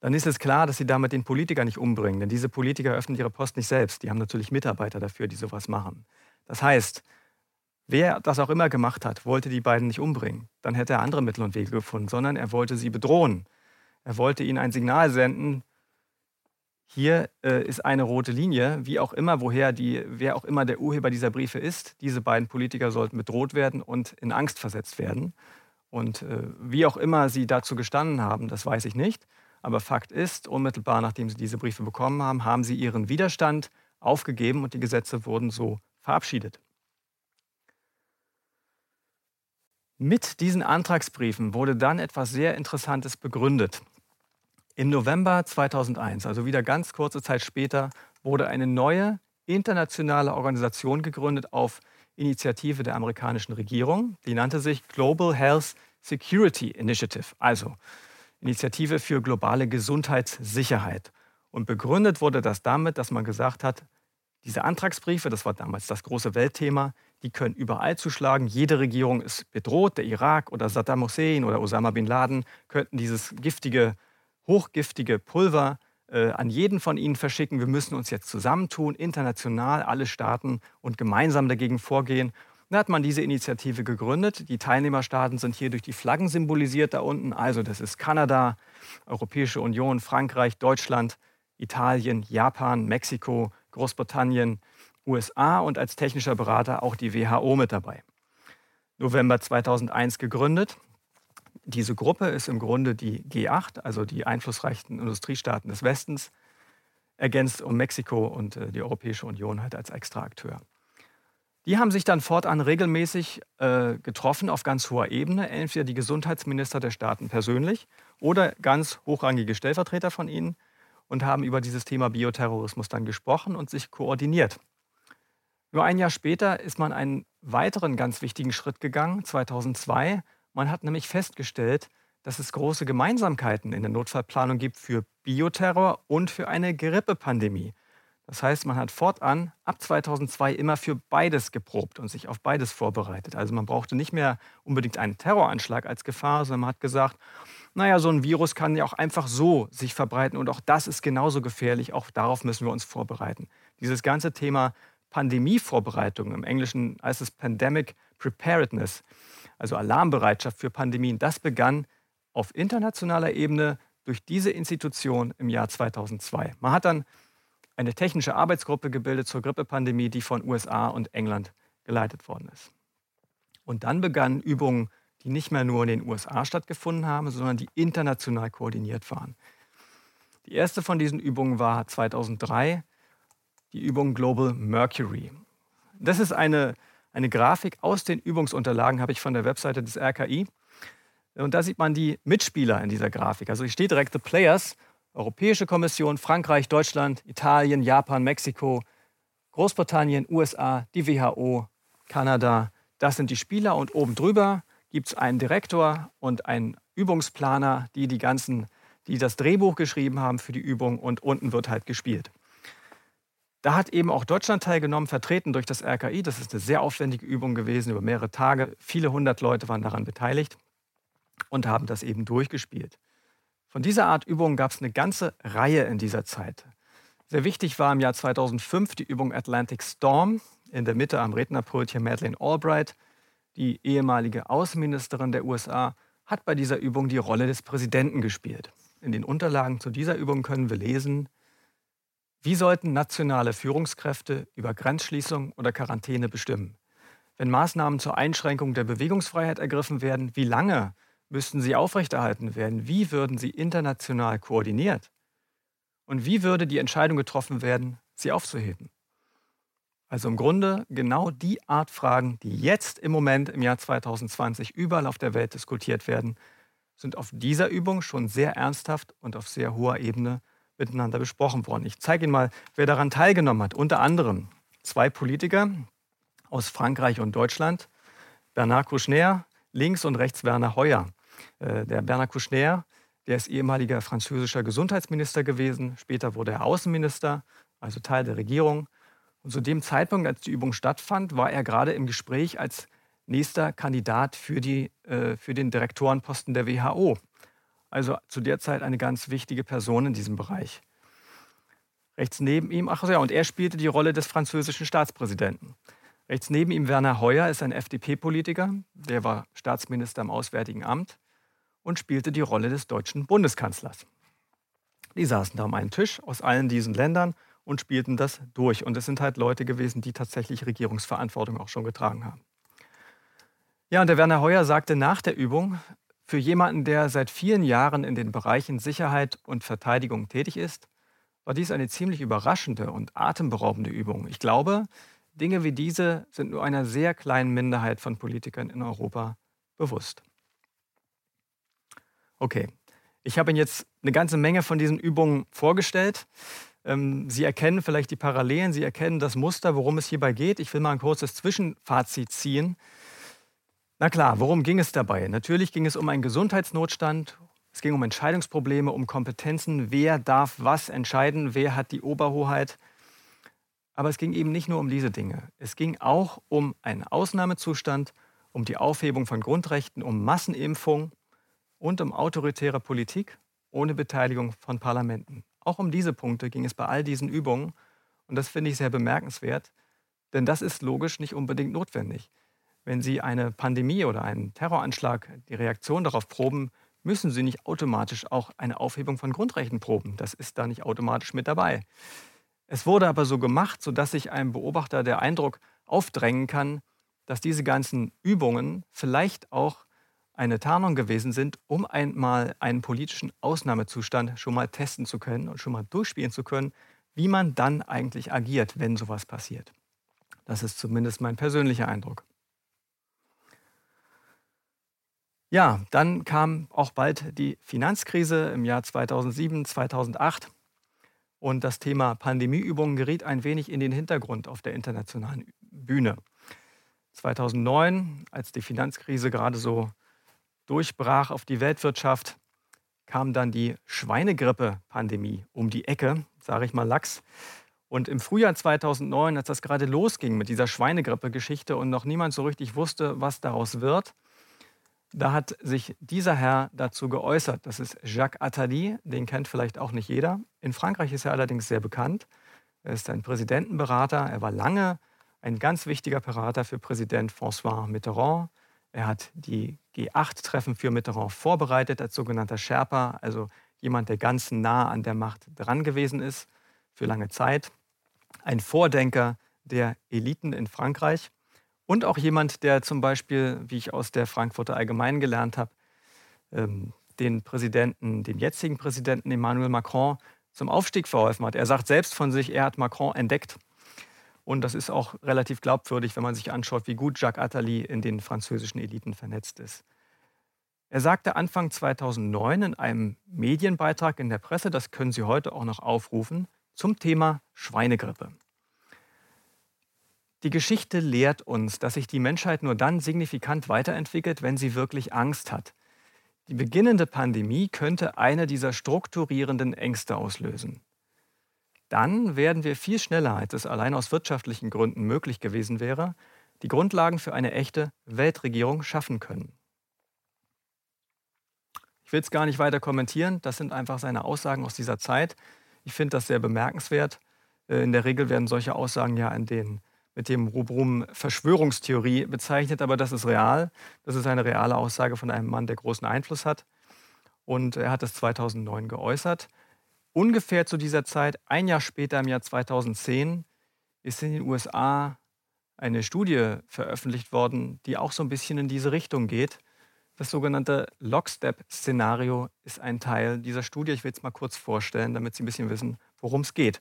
dann ist es klar, dass sie damit den Politiker nicht umbringen. Denn diese Politiker öffnen ihre Post nicht selbst. Die haben natürlich Mitarbeiter dafür, die sowas machen. Das heißt, Wer das auch immer gemacht hat, wollte die beiden nicht umbringen. Dann hätte er andere Mittel und Wege gefunden, sondern er wollte sie bedrohen. Er wollte ihnen ein Signal senden, hier äh, ist eine rote Linie, wie auch immer, woher die, wer auch immer der Urheber dieser Briefe ist. Diese beiden Politiker sollten bedroht werden und in Angst versetzt werden. Und äh, wie auch immer sie dazu gestanden haben, das weiß ich nicht. Aber Fakt ist, unmittelbar nachdem sie diese Briefe bekommen haben, haben sie ihren Widerstand aufgegeben und die Gesetze wurden so verabschiedet. Mit diesen Antragsbriefen wurde dann etwas sehr Interessantes begründet. Im November 2001, also wieder ganz kurze Zeit später, wurde eine neue internationale Organisation gegründet auf Initiative der amerikanischen Regierung. Die nannte sich Global Health Security Initiative, also Initiative für globale Gesundheitssicherheit. Und begründet wurde das damit, dass man gesagt hat, diese Antragsbriefe, das war damals das große Weltthema, die können überall zuschlagen. Jede Regierung ist bedroht. Der Irak oder Saddam Hussein oder Osama bin Laden könnten dieses giftige hochgiftige Pulver äh, an jeden von ihnen verschicken. Wir müssen uns jetzt zusammentun, international, alle Staaten und gemeinsam dagegen vorgehen. Da hat man diese Initiative gegründet. Die Teilnehmerstaaten sind hier durch die Flaggen symbolisiert da unten. Also das ist Kanada, Europäische Union, Frankreich, Deutschland, Italien, Japan, Mexiko, Großbritannien, USA und als technischer Berater auch die WHO mit dabei. November 2001 gegründet. Diese Gruppe ist im Grunde die G8, also die einflussreichsten Industriestaaten des Westens, ergänzt um Mexiko und äh, die Europäische Union halt als Extraakteur. Die haben sich dann fortan regelmäßig äh, getroffen auf ganz hoher Ebene, entweder die Gesundheitsminister der Staaten persönlich oder ganz hochrangige Stellvertreter von ihnen und haben über dieses Thema Bioterrorismus dann gesprochen und sich koordiniert. Nur ein Jahr später ist man einen weiteren ganz wichtigen Schritt gegangen, 2002, man hat nämlich festgestellt, dass es große Gemeinsamkeiten in der Notfallplanung gibt für Bioterror und für eine Grippepandemie. Das heißt, man hat fortan ab 2002 immer für beides geprobt und sich auf beides vorbereitet. Also man brauchte nicht mehr unbedingt einen Terroranschlag als Gefahr, sondern man hat gesagt, naja, so ein Virus kann ja auch einfach so sich verbreiten und auch das ist genauso gefährlich, auch darauf müssen wir uns vorbereiten. Dieses ganze Thema Pandemievorbereitung, im Englischen heißt es Pandemic Preparedness, also Alarmbereitschaft für Pandemien, das begann auf internationaler Ebene durch diese Institution im Jahr 2002. Man hat dann eine technische Arbeitsgruppe gebildet zur Grippepandemie, die von USA und England geleitet worden ist. Und dann begannen Übungen, die nicht mehr nur in den USA stattgefunden haben, sondern die international koordiniert waren. Die erste von diesen Übungen war 2003 die Übung Global Mercury. Das ist eine eine Grafik aus den Übungsunterlagen, habe ich von der Webseite des RKI. Und da sieht man die Mitspieler in dieser Grafik. Also hier steht direkt The Players, Europäische Kommission, Frankreich, Deutschland, Italien, Japan, Mexiko, Großbritannien, USA, die WHO, Kanada. Das sind die Spieler und oben drüber gibt es einen Direktor und einen Übungsplaner, die die ganzen, die das Drehbuch geschrieben haben für die Übung und unten wird halt gespielt. Da hat eben auch Deutschland teilgenommen, vertreten durch das RKI. Das ist eine sehr aufwendige Übung gewesen über mehrere Tage. Viele hundert Leute waren daran beteiligt und haben das eben durchgespielt. Von dieser Art Übungen gab es eine ganze Reihe in dieser Zeit. Sehr wichtig war im Jahr 2005 die Übung Atlantic Storm. In der Mitte am Rednerpult hier Madeleine Albright, die ehemalige Außenministerin der USA, hat bei dieser Übung die Rolle des Präsidenten gespielt. In den Unterlagen zu dieser Übung können wir lesen, wie sollten nationale Führungskräfte über Grenzschließung oder Quarantäne bestimmen? Wenn Maßnahmen zur Einschränkung der Bewegungsfreiheit ergriffen werden, wie lange müssten sie aufrechterhalten werden? Wie würden sie international koordiniert? Und wie würde die Entscheidung getroffen werden, sie aufzuheben? Also im Grunde genau die Art Fragen, die jetzt im Moment im Jahr 2020 überall auf der Welt diskutiert werden, sind auf dieser Übung schon sehr ernsthaft und auf sehr hoher Ebene miteinander besprochen worden. Ich zeige Ihnen mal, wer daran teilgenommen hat. Unter anderem zwei Politiker aus Frankreich und Deutschland, Bernard Kouchner, links und rechts Werner Heuer. Äh, der Bernard Kouchner, der ist ehemaliger französischer Gesundheitsminister gewesen, später wurde er Außenminister, also Teil der Regierung. Und zu dem Zeitpunkt, als die Übung stattfand, war er gerade im Gespräch als nächster Kandidat für, die, äh, für den Direktorenposten der WHO. Also zu der Zeit eine ganz wichtige Person in diesem Bereich. Rechts neben ihm, ach ja, und er spielte die Rolle des französischen Staatspräsidenten. Rechts neben ihm Werner Heuer ist ein FDP-Politiker, der war Staatsminister im Auswärtigen Amt und spielte die Rolle des deutschen Bundeskanzlers. Die saßen da um einen Tisch aus allen diesen Ländern und spielten das durch. Und es sind halt Leute gewesen, die tatsächlich Regierungsverantwortung auch schon getragen haben. Ja, und der Werner Heuer sagte nach der Übung, für jemanden, der seit vielen Jahren in den Bereichen Sicherheit und Verteidigung tätig ist, war dies eine ziemlich überraschende und atemberaubende Übung. Ich glaube, Dinge wie diese sind nur einer sehr kleinen Minderheit von Politikern in Europa bewusst. Okay, ich habe Ihnen jetzt eine ganze Menge von diesen Übungen vorgestellt. Ähm, Sie erkennen vielleicht die Parallelen, Sie erkennen das Muster, worum es hierbei geht. Ich will mal ein kurzes Zwischenfazit ziehen. Na klar, worum ging es dabei? Natürlich ging es um einen Gesundheitsnotstand, es ging um Entscheidungsprobleme, um Kompetenzen, wer darf was entscheiden, wer hat die Oberhoheit. Aber es ging eben nicht nur um diese Dinge. Es ging auch um einen Ausnahmezustand, um die Aufhebung von Grundrechten, um Massenimpfung und um autoritäre Politik ohne Beteiligung von Parlamenten. Auch um diese Punkte ging es bei all diesen Übungen. Und das finde ich sehr bemerkenswert, denn das ist logisch nicht unbedingt notwendig. Wenn Sie eine Pandemie oder einen Terroranschlag, die Reaktion darauf proben, müssen Sie nicht automatisch auch eine Aufhebung von Grundrechten proben. Das ist da nicht automatisch mit dabei. Es wurde aber so gemacht, sodass sich einem Beobachter der Eindruck aufdrängen kann, dass diese ganzen Übungen vielleicht auch eine Tarnung gewesen sind, um einmal einen politischen Ausnahmezustand schon mal testen zu können und schon mal durchspielen zu können, wie man dann eigentlich agiert, wenn sowas passiert. Das ist zumindest mein persönlicher Eindruck. Ja, dann kam auch bald die Finanzkrise im Jahr 2007, 2008 und das Thema Pandemieübungen geriet ein wenig in den Hintergrund auf der internationalen Bühne. 2009, als die Finanzkrise gerade so durchbrach auf die Weltwirtschaft, kam dann die Schweinegrippe-Pandemie um die Ecke, sage ich mal Lachs. Und im Frühjahr 2009, als das gerade losging mit dieser Schweinegrippe-Geschichte und noch niemand so richtig wusste, was daraus wird, da hat sich dieser Herr dazu geäußert. Das ist Jacques Attali, den kennt vielleicht auch nicht jeder. In Frankreich ist er allerdings sehr bekannt. Er ist ein Präsidentenberater. Er war lange ein ganz wichtiger Berater für Präsident François Mitterrand. Er hat die G8-Treffen für Mitterrand vorbereitet als sogenannter Sherpa, also jemand, der ganz nah an der Macht dran gewesen ist für lange Zeit. Ein Vordenker der Eliten in Frankreich und auch jemand, der zum Beispiel, wie ich aus der Frankfurter Allgemeinen gelernt habe, ähm, den Präsidenten, den jetzigen Präsidenten Emmanuel Macron zum Aufstieg verholfen hat. Er sagt selbst von sich, er hat Macron entdeckt. Und das ist auch relativ glaubwürdig, wenn man sich anschaut, wie gut Jacques Attali in den französischen Eliten vernetzt ist. Er sagte Anfang 2009 in einem Medienbeitrag in der Presse, das können Sie heute auch noch aufrufen, zum Thema Schweinegrippe. Die Geschichte lehrt uns, dass sich die Menschheit nur dann signifikant weiterentwickelt, wenn sie wirklich Angst hat. Die beginnende Pandemie könnte eine dieser strukturierenden Ängste auslösen dann werden wir viel schneller, als es allein aus wirtschaftlichen Gründen möglich gewesen wäre, die Grundlagen für eine echte Weltregierung schaffen können. Ich will es gar nicht weiter kommentieren, das sind einfach seine Aussagen aus dieser Zeit. Ich finde das sehr bemerkenswert. Äh, in der Regel werden solche Aussagen ja in den, mit dem Rubrum Verschwörungstheorie bezeichnet, aber das ist real. Das ist eine reale Aussage von einem Mann, der großen Einfluss hat. Und er hat es 2009 geäußert. Ungefähr zu dieser Zeit, ein Jahr später, im Jahr 2010, ist in den USA eine Studie veröffentlicht worden, die auch so ein bisschen in diese Richtung geht. Das sogenannte Lockstep-Szenario ist ein Teil dieser Studie. Ich will es mal kurz vorstellen, damit Sie ein bisschen wissen, worum es geht.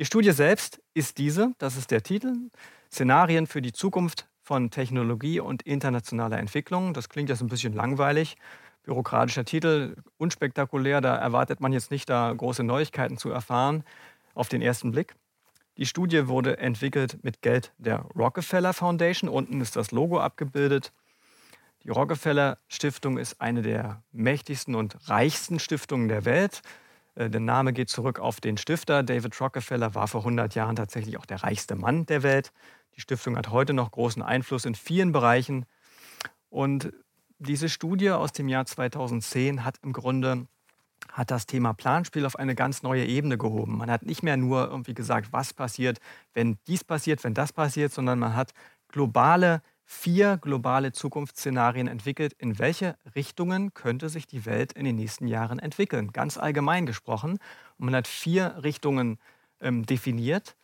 Die Studie selbst ist diese, das ist der Titel, Szenarien für die Zukunft von Technologie und internationaler Entwicklung. Das klingt jetzt ein bisschen langweilig, bürokratischer Titel, unspektakulär, da erwartet man jetzt nicht, da große Neuigkeiten zu erfahren auf den ersten Blick. Die Studie wurde entwickelt mit Geld der Rockefeller Foundation. Unten ist das Logo abgebildet. Die Rockefeller Stiftung ist eine der mächtigsten und reichsten Stiftungen der Welt. Äh, der Name geht zurück auf den Stifter. David Rockefeller war vor 100 Jahren tatsächlich auch der reichste Mann der Welt. Die Stiftung hat heute noch großen Einfluss in vielen Bereichen. Und diese Studie aus dem Jahr 2010 hat im Grunde hat das Thema Planspiel auf eine ganz neue Ebene gehoben. Man hat nicht mehr nur irgendwie gesagt, was passiert, wenn dies passiert, wenn das passiert, sondern man hat globale, vier globale Zukunftsszenarien entwickelt. In welche Richtungen könnte sich die Welt in den nächsten Jahren entwickeln? Ganz allgemein gesprochen. Und man hat vier Richtungen ähm, definiert.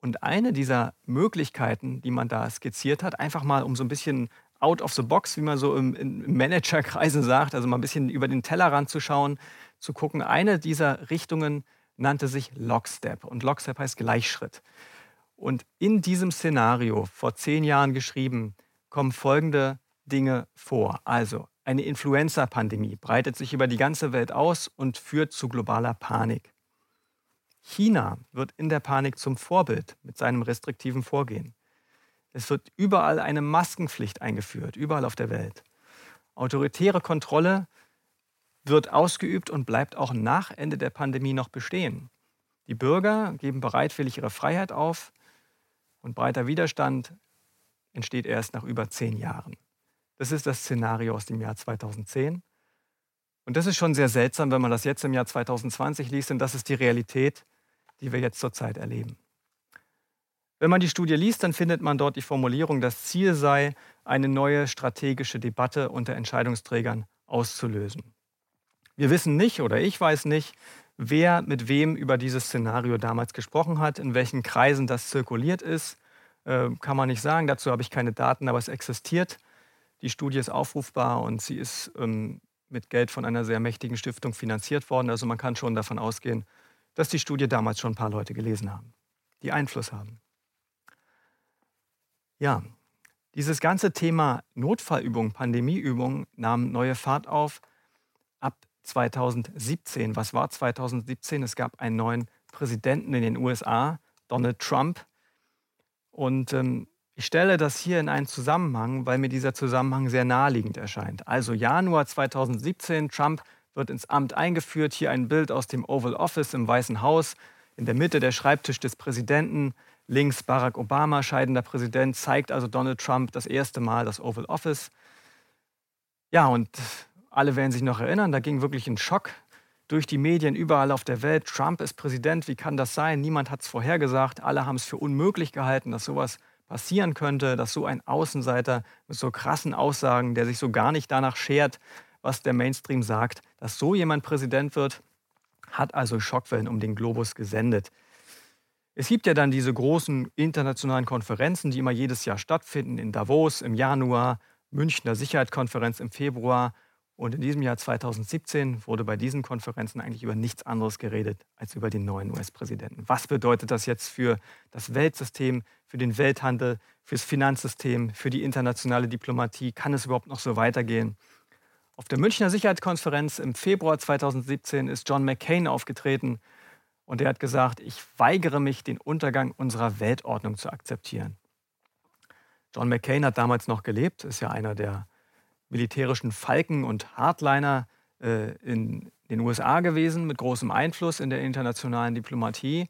Und eine dieser Möglichkeiten, die man da skizziert hat, einfach mal um so ein bisschen out of the box, wie man so im, im Managerkreise sagt, also mal ein bisschen über den Tellerrand zu schauen, zu gucken. Eine dieser Richtungen nannte sich Lockstep und Lockstep heißt Gleichschritt. Und in diesem Szenario, vor zehn Jahren geschrieben, kommen folgende Dinge vor. Also eine Influenza-Pandemie breitet sich über die ganze Welt aus und führt zu globaler Panik. China wird in der Panik zum Vorbild mit seinem restriktiven Vorgehen. Es wird überall eine Maskenpflicht eingeführt, überall auf der Welt. Autoritäre Kontrolle wird ausgeübt und bleibt auch nach Ende der Pandemie noch bestehen. Die Bürger geben bereitwillig ihre Freiheit auf und breiter Widerstand entsteht erst nach über zehn Jahren. Das ist das Szenario aus dem Jahr 2010. Und das ist schon sehr seltsam, wenn man das jetzt im Jahr 2020 liest, denn das ist die Realität, die wir jetzt zurzeit erleben. Wenn man die Studie liest, dann findet man dort die Formulierung, das Ziel sei, eine neue strategische Debatte unter Entscheidungsträgern auszulösen. Wir wissen nicht oder ich weiß nicht, wer mit wem über dieses Szenario damals gesprochen hat, in welchen Kreisen das zirkuliert ist. Äh, kann man nicht sagen, dazu habe ich keine Daten, aber es existiert. Die Studie ist aufrufbar und sie ist ähm, mit Geld von einer sehr mächtigen Stiftung finanziert worden. Also man kann schon davon ausgehen, dass die Studie damals schon ein paar Leute gelesen haben, die Einfluss haben. Ja, dieses ganze Thema Notfallübung, Pandemieübung nahm neue Fahrt auf ab 2017. Was war 2017? Es gab einen neuen Präsidenten in den USA, Donald Trump. Und ähm, ich stelle das hier in einen Zusammenhang, weil mir dieser Zusammenhang sehr naheliegend erscheint. Also Januar 2017, Trump wird ins Amt eingeführt. Hier ein Bild aus dem Oval Office im Weißen Haus. In der Mitte der Schreibtisch des Präsidenten. Links Barack Obama, scheidender Präsident, zeigt also Donald Trump das erste Mal das Oval Office. Ja, und alle werden sich noch erinnern, da ging wirklich ein Schock durch die Medien überall auf der Welt. Trump ist Präsident, wie kann das sein? Niemand hat es vorhergesagt. Alle haben es für unmöglich gehalten, dass sowas passieren könnte, dass so ein Außenseiter mit so krassen Aussagen, der sich so gar nicht danach schert, was der Mainstream sagt, dass so jemand Präsident wird, hat also Schockwellen um den Globus gesendet. Es gibt ja dann diese großen internationalen Konferenzen, die immer jedes Jahr stattfinden, in Davos im Januar, Münchner Sicherheitskonferenz im Februar. Und in diesem Jahr 2017 wurde bei diesen Konferenzen eigentlich über nichts anderes geredet als über den neuen US-Präsidenten. Was bedeutet das jetzt für das Weltsystem, für den Welthandel, fürs Finanzsystem, für die internationale Diplomatie? Kann es überhaupt noch so weitergehen? Auf der Münchner Sicherheitskonferenz im Februar 2017 ist John McCain aufgetreten und er hat gesagt, ich weigere mich, den Untergang unserer Weltordnung zu akzeptieren. John McCain hat damals noch gelebt, ist ja einer der militärischen Falken und Hardliner äh, in den USA gewesen, mit großem Einfluss in der internationalen Diplomatie.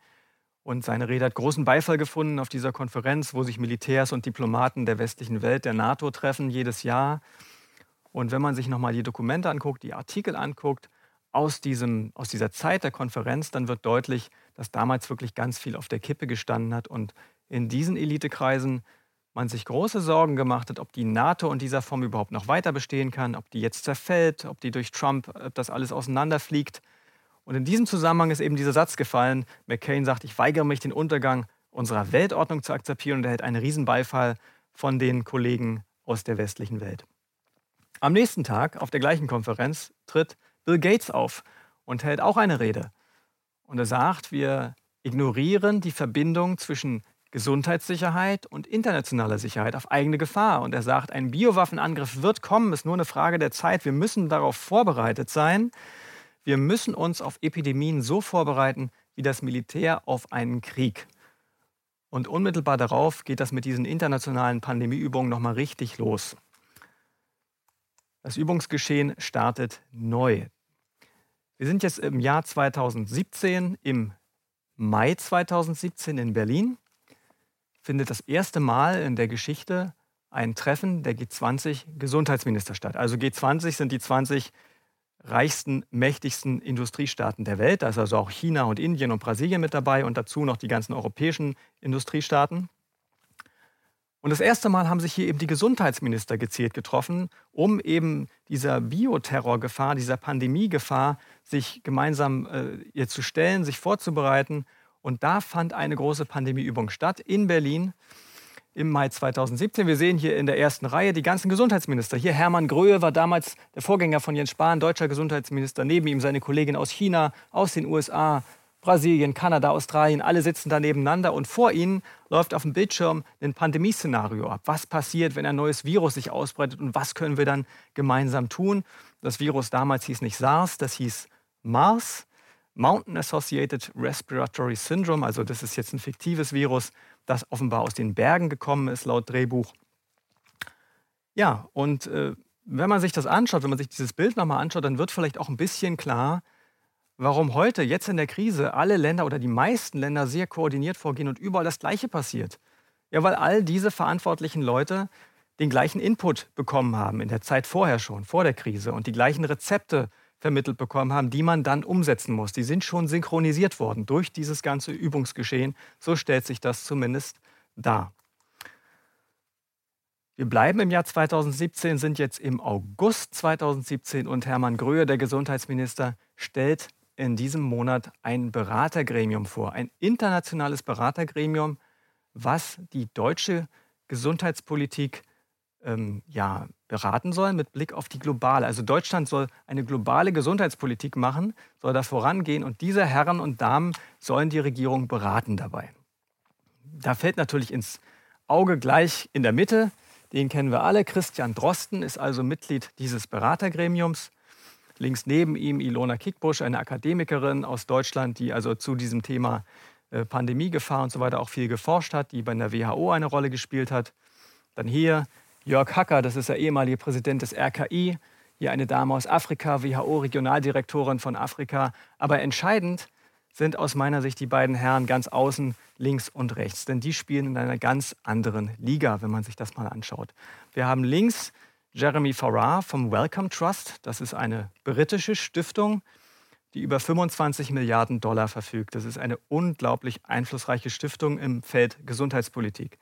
Und seine Rede hat großen Beifall gefunden auf dieser Konferenz, wo sich Militärs und Diplomaten der westlichen Welt, der NATO, treffen jedes Jahr. Und wenn man sich nochmal die Dokumente anguckt, die Artikel anguckt, aus, diesem, aus dieser Zeit der Konferenz, dann wird deutlich, dass damals wirklich ganz viel auf der Kippe gestanden hat und in diesen Elitekreisen man sich große Sorgen gemacht hat, ob die NATO in dieser Form überhaupt noch weiter bestehen kann, ob die jetzt zerfällt, ob die durch Trump ob das alles auseinanderfliegt. Und in diesem Zusammenhang ist eben dieser Satz gefallen, McCain sagt, ich weigere mich, den Untergang unserer Weltordnung zu akzeptieren und er hält einen Riesenbeifall von den Kollegen aus der westlichen Welt. Am nächsten Tag auf der gleichen Konferenz tritt Bill Gates auf und hält auch eine Rede. Und er sagt, wir ignorieren die Verbindung zwischen Gesundheitssicherheit und internationaler Sicherheit auf eigene Gefahr. Und er sagt, ein Biowaffenangriff wird kommen, ist nur eine Frage der Zeit. Wir müssen darauf vorbereitet sein. Wir müssen uns auf Epidemien so vorbereiten wie das Militär auf einen Krieg. Und unmittelbar darauf geht das mit diesen internationalen Pandemieübungen nochmal richtig los. Das Übungsgeschehen startet neu. Wir sind jetzt im Jahr 2017, im Mai 2017 in Berlin. Findet das erste Mal in der Geschichte ein Treffen der G20-Gesundheitsminister statt. Also G20 sind die 20 reichsten, mächtigsten Industriestaaten der Welt. Da ist also auch China und Indien und Brasilien mit dabei und dazu noch die ganzen europäischen Industriestaaten. Und das erste Mal haben sich hier eben die Gesundheitsminister gezielt getroffen, um eben dieser Bioterrorgefahr, dieser Pandemiegefahr sich gemeinsam äh, ihr zu stellen, sich vorzubereiten. Und da fand eine große Pandemieübung statt in Berlin im Mai 2017. Wir sehen hier in der ersten Reihe die ganzen Gesundheitsminister. Hier Hermann Gröhe war damals der Vorgänger von Jens Spahn, deutscher Gesundheitsminister. Neben ihm seine Kollegin aus China, aus den USA, Brasilien, Kanada, Australien, alle sitzen da nebeneinander und vor ihnen läuft auf dem Bildschirm ein Pandemieszenario ab. Was passiert, wenn ein neues Virus sich ausbreitet und was können wir dann gemeinsam tun? Das Virus damals hieß nicht SARS, das hieß MARS, Mountain Associated Respiratory Syndrome, also das ist jetzt ein fiktives Virus, das offenbar aus den Bergen gekommen ist, laut Drehbuch. Ja, und äh, wenn man sich das anschaut, wenn man sich dieses Bild nochmal anschaut, dann wird vielleicht auch ein bisschen klar, warum heute, jetzt in der Krise, alle Länder oder die meisten Länder sehr koordiniert vorgehen und überall das Gleiche passiert. Ja, weil all diese verantwortlichen Leute den gleichen Input bekommen haben in der Zeit vorher schon, vor der Krise und die gleichen Rezepte vermittelt bekommen haben, die man dann umsetzen muss. Die sind schon synchronisiert worden durch dieses ganze Übungsgeschehen. So stellt sich das zumindest dar. Wir bleiben im Jahr 2017, sind jetzt im August 2017 und Hermann Gröhe, der Gesundheitsminister, stellt in diesem Monat ein Beratergremium vor, ein internationales Beratergremium, was die deutsche Gesundheitspolitik ähm, ja, beraten soll mit Blick auf die globale. Also Deutschland soll eine globale Gesundheitspolitik machen, soll da vorangehen und diese Herren und Damen sollen die Regierung beraten dabei. Da fällt natürlich ins Auge gleich in der Mitte, den kennen wir alle, Christian Drosten ist also Mitglied dieses Beratergremiums. Links neben ihm Ilona Kickbusch, eine Akademikerin aus Deutschland, die also zu diesem Thema äh, Pandemiegefahr und so weiter auch viel geforscht hat, die bei der WHO eine Rolle gespielt hat. Dann hier Jörg Hacker, das ist der ehemalige Präsident des RKI. Hier eine Dame aus Afrika, WHO-Regionaldirektorin von Afrika. Aber entscheidend sind aus meiner Sicht die beiden Herren ganz außen, links und rechts. Denn die spielen in einer ganz anderen Liga, wenn man sich das mal anschaut. Wir haben links Jeremy Farrar vom Wellcome Trust. Das ist eine britische Stiftung, die über 25 Milliarden Dollar verfügt. Das ist eine unglaublich einflussreiche Stiftung im Feld Gesundheitspolitik.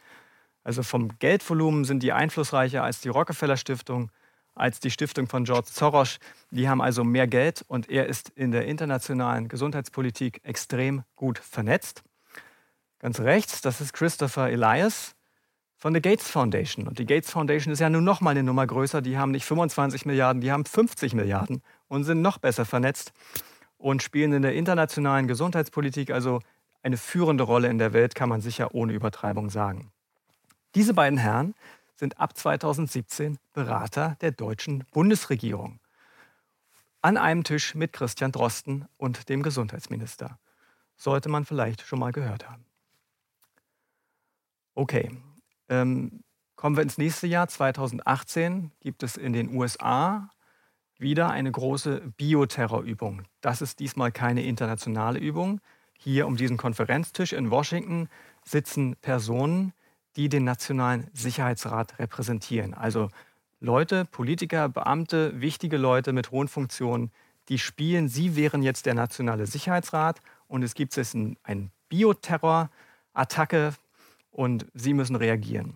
Also vom Geldvolumen sind die einflussreicher als die Rockefeller Stiftung, als die Stiftung von George Soros. Die haben also mehr Geld und er ist in der internationalen Gesundheitspolitik extrem gut vernetzt. Ganz rechts, das ist Christopher Elias von der Gates Foundation. Und die Gates Foundation ist ja nun noch mal eine Nummer größer. Die haben nicht 25 Milliarden, die haben 50 Milliarden und sind noch besser vernetzt und spielen in der internationalen Gesundheitspolitik also eine führende Rolle in der Welt, kann man sicher ohne Übertreibung sagen. Diese beiden Herren sind ab 2017 Berater der deutschen Bundesregierung. An einem Tisch mit Christian Drosten und dem Gesundheitsminister. Sollte man vielleicht schon mal gehört haben. Okay, ähm, kommen wir ins nächste Jahr, 2018, gibt es in den USA wieder eine große Bioterrorübung. Das ist diesmal keine internationale Übung. Hier um diesen Konferenztisch in Washington sitzen Personen, die den Nationalen Sicherheitsrat repräsentieren. Also Leute, Politiker, Beamte, wichtige Leute mit hohen Funktionen, die spielen, sie wären jetzt der Nationale Sicherheitsrat und es gibt jetzt eine Bioterror-Attacke und Sie müssen reagieren.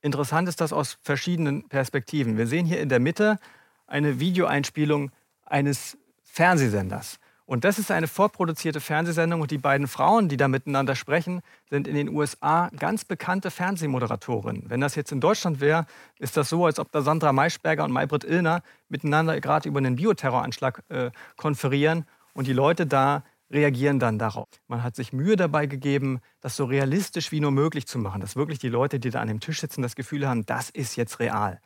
Interessant ist das aus verschiedenen Perspektiven. Wir sehen hier in der Mitte eine Videoeinspielung eines Fernsehsenders. Und das ist eine vorproduzierte Fernsehsendung und die beiden Frauen, die da miteinander sprechen, sind in den USA ganz bekannte Fernsehmoderatorinnen. Wenn das jetzt in Deutschland wäre, ist das so, als ob da Sandra Maischberger und Maybrit Illner miteinander gerade über einen Bioterroranschlag äh, konferieren und die Leute da reagieren dann darauf. Man hat sich Mühe dabei gegeben, das so realistisch wie nur möglich zu machen, dass wirklich die Leute, die da an dem Tisch sitzen, das Gefühl haben, das ist jetzt real.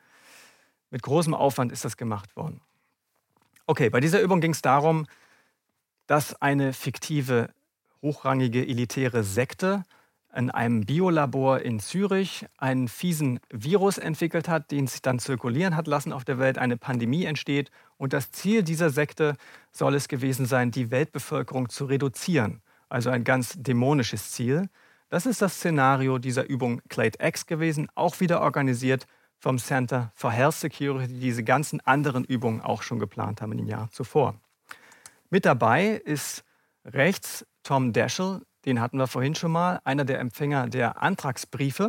Mit großem Aufwand ist das gemacht worden. Okay, bei dieser Übung ging es darum, dass eine fiktive, hochrangige, elitäre Sekte in einem Biolabor in Zürich einen fiesen Virus entwickelt hat, den sich dann zirkulieren hat lassen auf der Welt, eine Pandemie entsteht. Und das Ziel dieser Sekte soll es gewesen sein, die Weltbevölkerung zu reduzieren. Also ein ganz dämonisches Ziel. Das ist das Szenario dieser Übung Clade X gewesen, auch wieder organisiert vom Center for Health Security, die diese ganzen anderen Übungen auch schon geplant haben im Jahr zuvor. Mit dabei ist rechts Tom Daschel, den hatten wir vorhin schon mal, einer der Empfänger der Antragsbriefe.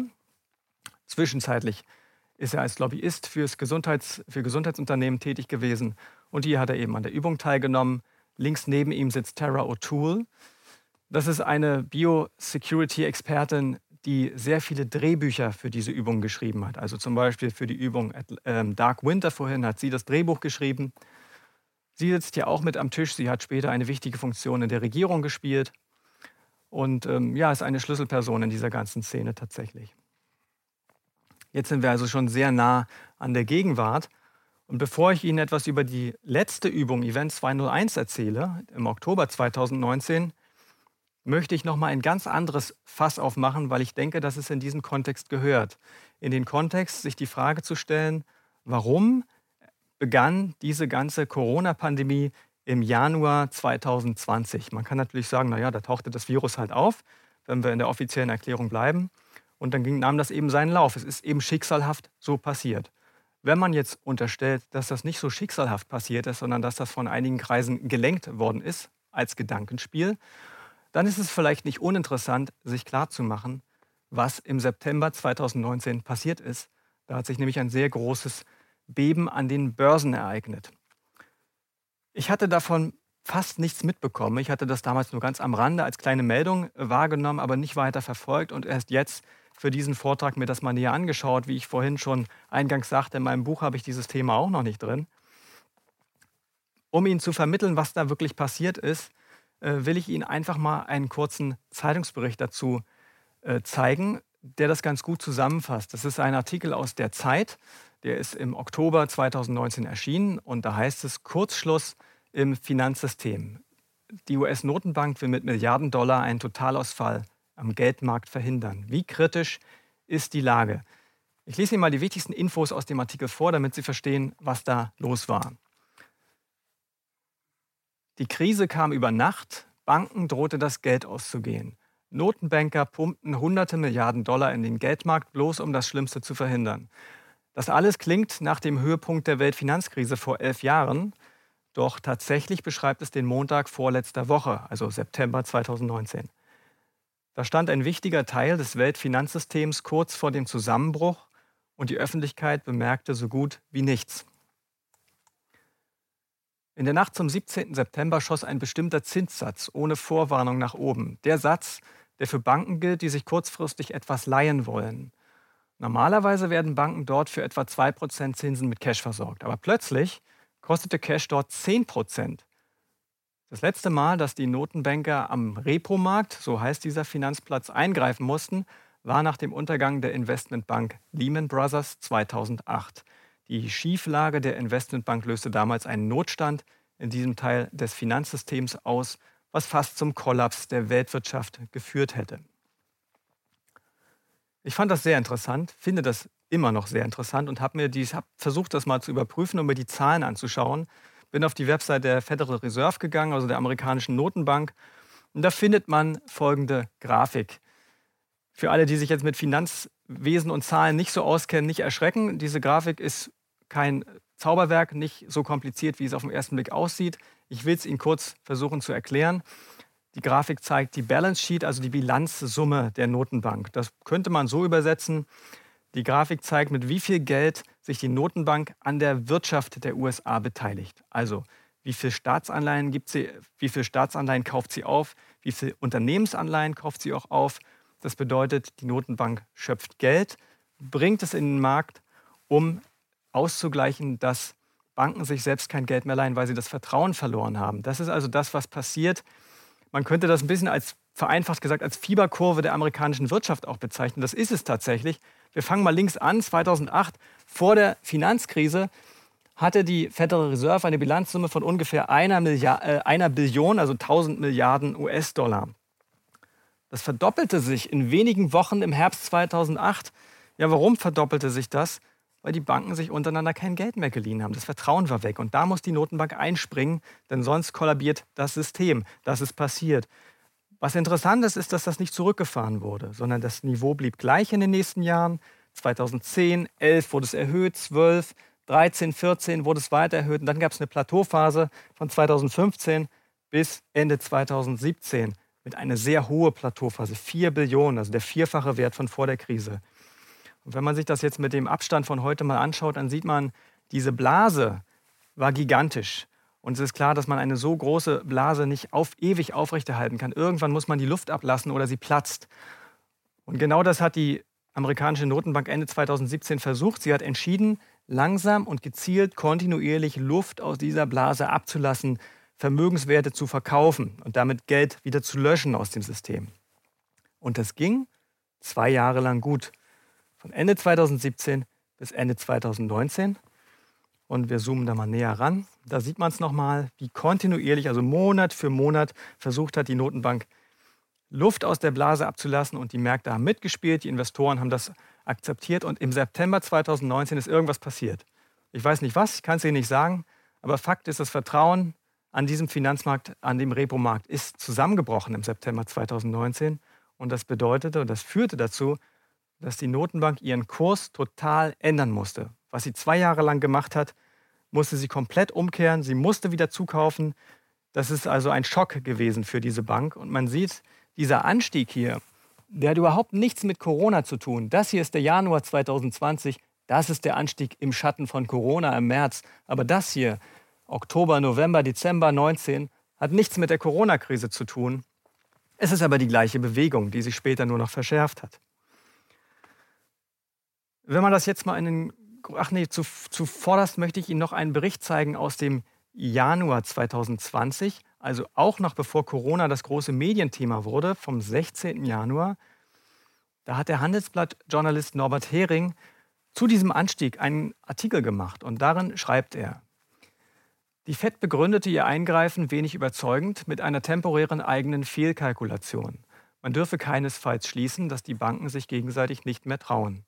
Zwischenzeitlich ist er als Lobbyist fürs Gesundheits, für Gesundheitsunternehmen tätig gewesen und hier hat er eben an der Übung teilgenommen. Links neben ihm sitzt Tara O'Toole. Das ist eine Biosecurity-Expertin, die sehr viele Drehbücher für diese Übung geschrieben hat. Also zum Beispiel für die Übung ähm, Dark Winter vorhin hat sie das Drehbuch geschrieben. Sie sitzt hier auch mit am Tisch. Sie hat später eine wichtige Funktion in der Regierung gespielt und ähm, ja, ist eine Schlüsselperson in dieser ganzen Szene tatsächlich. Jetzt sind wir also schon sehr nah an der Gegenwart. Und bevor ich Ihnen etwas über die letzte Übung Event 201 erzähle, im Oktober 2019, möchte ich noch mal ein ganz anderes Fass aufmachen, weil ich denke, dass es in diesen Kontext gehört. In den Kontext, sich die Frage zu stellen, warum begann diese ganze Corona-Pandemie im Januar 2020? Man kann natürlich sagen, naja, da tauchte das Virus halt auf, wenn wir in der offiziellen Erklärung bleiben. Und dann ging, nahm das eben seinen Lauf. Es ist eben schicksalhaft so passiert. Wenn man jetzt unterstellt, dass das nicht so schicksalhaft passiert ist, sondern dass das von einigen Kreisen gelenkt worden ist als Gedankenspiel, dann ist es vielleicht nicht uninteressant, sich klarzumachen, was im September 2019 passiert ist. Da hat sich nämlich ein sehr großes Beben an den Börsen ereignet. Ich hatte davon fast nichts mitbekommen. Ich hatte das damals nur ganz am Rande als kleine Meldung wahrgenommen, aber nicht weiter verfolgt und erst jetzt für diesen Vortrag mir das mal näher angeschaut. Wie ich vorhin schon eingangs sagte, in meinem Buch habe ich dieses Thema auch noch nicht drin. Um Ihnen zu vermitteln, was da wirklich passiert ist, äh, will ich Ihnen einfach mal einen kurzen Zeitungsbericht dazu äh, zeigen, der das ganz gut zusammenfasst. Das ist ein Artikel aus der Zeit, der ist im Oktober 2019 erschienen und da heißt es Kurzschluss im Finanzsystem. Die US-Notenbank will mit Milliarden Dollar einen Totalausfall am Geldmarkt verhindern. Wie kritisch ist die Lage? Ich lese Ihnen mal die wichtigsten Infos aus dem Artikel vor, damit Sie verstehen, was da los war. Die Krise kam über Nacht, Banken drohte das Geld auszugehen. Notenbanker pumpten hunderte Milliarden Dollar in den Geldmarkt, bloß um das Schlimmste zu verhindern. Das alles klingt nach dem Höhepunkt der Weltfinanzkrise vor elf Jahren, doch tatsächlich beschreibt es den Montag vorletzter Woche, also September 2019. Da stand ein wichtiger Teil des Weltfinanzsystems kurz vor dem Zusammenbruch und die Öffentlichkeit bemerkte so gut wie nichts. In der Nacht zum 17. September schoss ein bestimmter Zinssatz ohne Vorwarnung nach oben. Der Satz, der für Banken gilt, die sich kurzfristig etwas leihen wollen. Normalerweise werden Banken dort für etwa 2% Zinsen mit Cash versorgt. Aber plötzlich kostete Cash dort 10%. Das letzte Mal, dass die Notenbanker am Repo-Markt, so heißt dieser Finanzplatz, eingreifen mussten, war nach dem Untergang der Investmentbank Lehman Brothers 2008. Die Schieflage der Investmentbank löste damals einen Notstand in diesem Teil des Finanzsystems aus, was fast zum Kollaps der Weltwirtschaft geführt hätte. Ich fand das sehr interessant, finde das immer noch sehr interessant und habe mir dies, hab versucht, das mal zu überprüfen und mir die Zahlen anzuschauen bin auf die Website der Federal Reserve gegangen, also der amerikanischen Notenbank. Und da findet man folgende Grafik. Für alle, die sich jetzt mit Finanzwesen und Zahlen nicht so auskennen, nicht erschrecken. Diese Grafik ist kein Zauberwerk, nicht so kompliziert, wie es auf den ersten Blick aussieht. Ich will es Ihnen kurz versuchen zu erklären. Die Grafik zeigt die Balance Sheet, also die Bilanzsumme der Notenbank. Das könnte man so übersetzen. Die Grafik zeigt, mit wie viel Geld sich die Notenbank an der Wirtschaft der USA beteiligt. Also wie viel Staatsanleihen gibt sie, wie viel Staatsanleihen kauft sie auf, wie viel Unternehmensanleihen kauft sie auch auf. Das bedeutet, die Notenbank schöpft Geld, bringt es in den Markt, um auszugleichen, dass Banken sich selbst kein Geld mehr leihen, weil sie das Vertrauen verloren haben. Das ist also das, was passiert. Man könnte das ein bisschen als vereinfacht gesagt als Fieberkurve der amerikanischen Wirtschaft auch bezeichnen. Das ist es tatsächlich. Wir fangen mal links an. 2008, vor der Finanzkrise, hatte die Federal Reserve eine Bilanzsumme von ungefähr einer, Milliard, äh, einer Billion, also 1000 Milliarden US-Dollar. Das verdoppelte sich in wenigen Wochen im Herbst 2008. Ja, warum verdoppelte sich das? Weil die Banken sich untereinander kein Geld mehr geliehen haben. Das Vertrauen war weg. Und da muss die Notenbank einspringen, denn sonst kollabiert das System. Das ist passiert. Was interessant ist, ist, dass das nicht zurückgefahren wurde, sondern das Niveau blieb gleich in den nächsten Jahren. 2010, 11 wurde es erhöht, 12, 13, 14 wurde es weiter erhöht und dann gab es eine Plateauphase von 2015 bis Ende 2017 mit einer sehr hohen Plateauphase, 4 Billionen, also der vierfache Wert von vor der Krise. Und wenn man sich das jetzt mit dem Abstand von heute mal anschaut, dann sieht man, diese Blase war gigantisch. Und es ist klar, dass man eine so große Blase nicht auf, ewig aufrechterhalten kann. Irgendwann muss man die Luft ablassen oder sie platzt. Und genau das hat die amerikanische Notenbank Ende 2017 versucht. Sie hat entschieden, langsam und gezielt kontinuierlich Luft aus dieser Blase abzulassen, Vermögenswerte zu verkaufen und damit Geld wieder zu löschen aus dem System. Und das ging zwei Jahre lang gut. Von Ende 2017 bis Ende 2019. Und wir zoomen da mal näher ran. Da sieht man es nochmal, wie kontinuierlich, also Monat für Monat, versucht hat die Notenbank Luft aus der Blase abzulassen und die Märkte haben mitgespielt, die Investoren haben das akzeptiert und im September 2019 ist irgendwas passiert. Ich weiß nicht was, ich kann es Ihnen nicht sagen, aber Fakt ist, das Vertrauen an diesem Finanzmarkt, an dem Repo-Markt ist zusammengebrochen im September 2019 und das bedeutete und das führte dazu, dass die Notenbank ihren Kurs total ändern musste. Was sie zwei Jahre lang gemacht hat, musste sie komplett umkehren. Sie musste wieder zukaufen. Das ist also ein Schock gewesen für diese Bank. Und man sieht, dieser Anstieg hier, der hat überhaupt nichts mit Corona zu tun. Das hier ist der Januar 2020. Das ist der Anstieg im Schatten von Corona im März. Aber das hier, Oktober, November, Dezember 19, hat nichts mit der Corona-Krise zu tun. Es ist aber die gleiche Bewegung, die sich später nur noch verschärft hat. Wenn man das jetzt mal in den ach nee, zu, zuvorderst möchte ich Ihnen noch einen Bericht zeigen aus dem Januar 2020, also auch noch bevor Corona das große Medienthema wurde, vom 16. Januar. Da hat der Handelsblatt-Journalist Norbert Hering zu diesem Anstieg einen Artikel gemacht und darin schreibt er, die FED begründete ihr Eingreifen wenig überzeugend mit einer temporären eigenen Fehlkalkulation. Man dürfe keinesfalls schließen, dass die Banken sich gegenseitig nicht mehr trauen.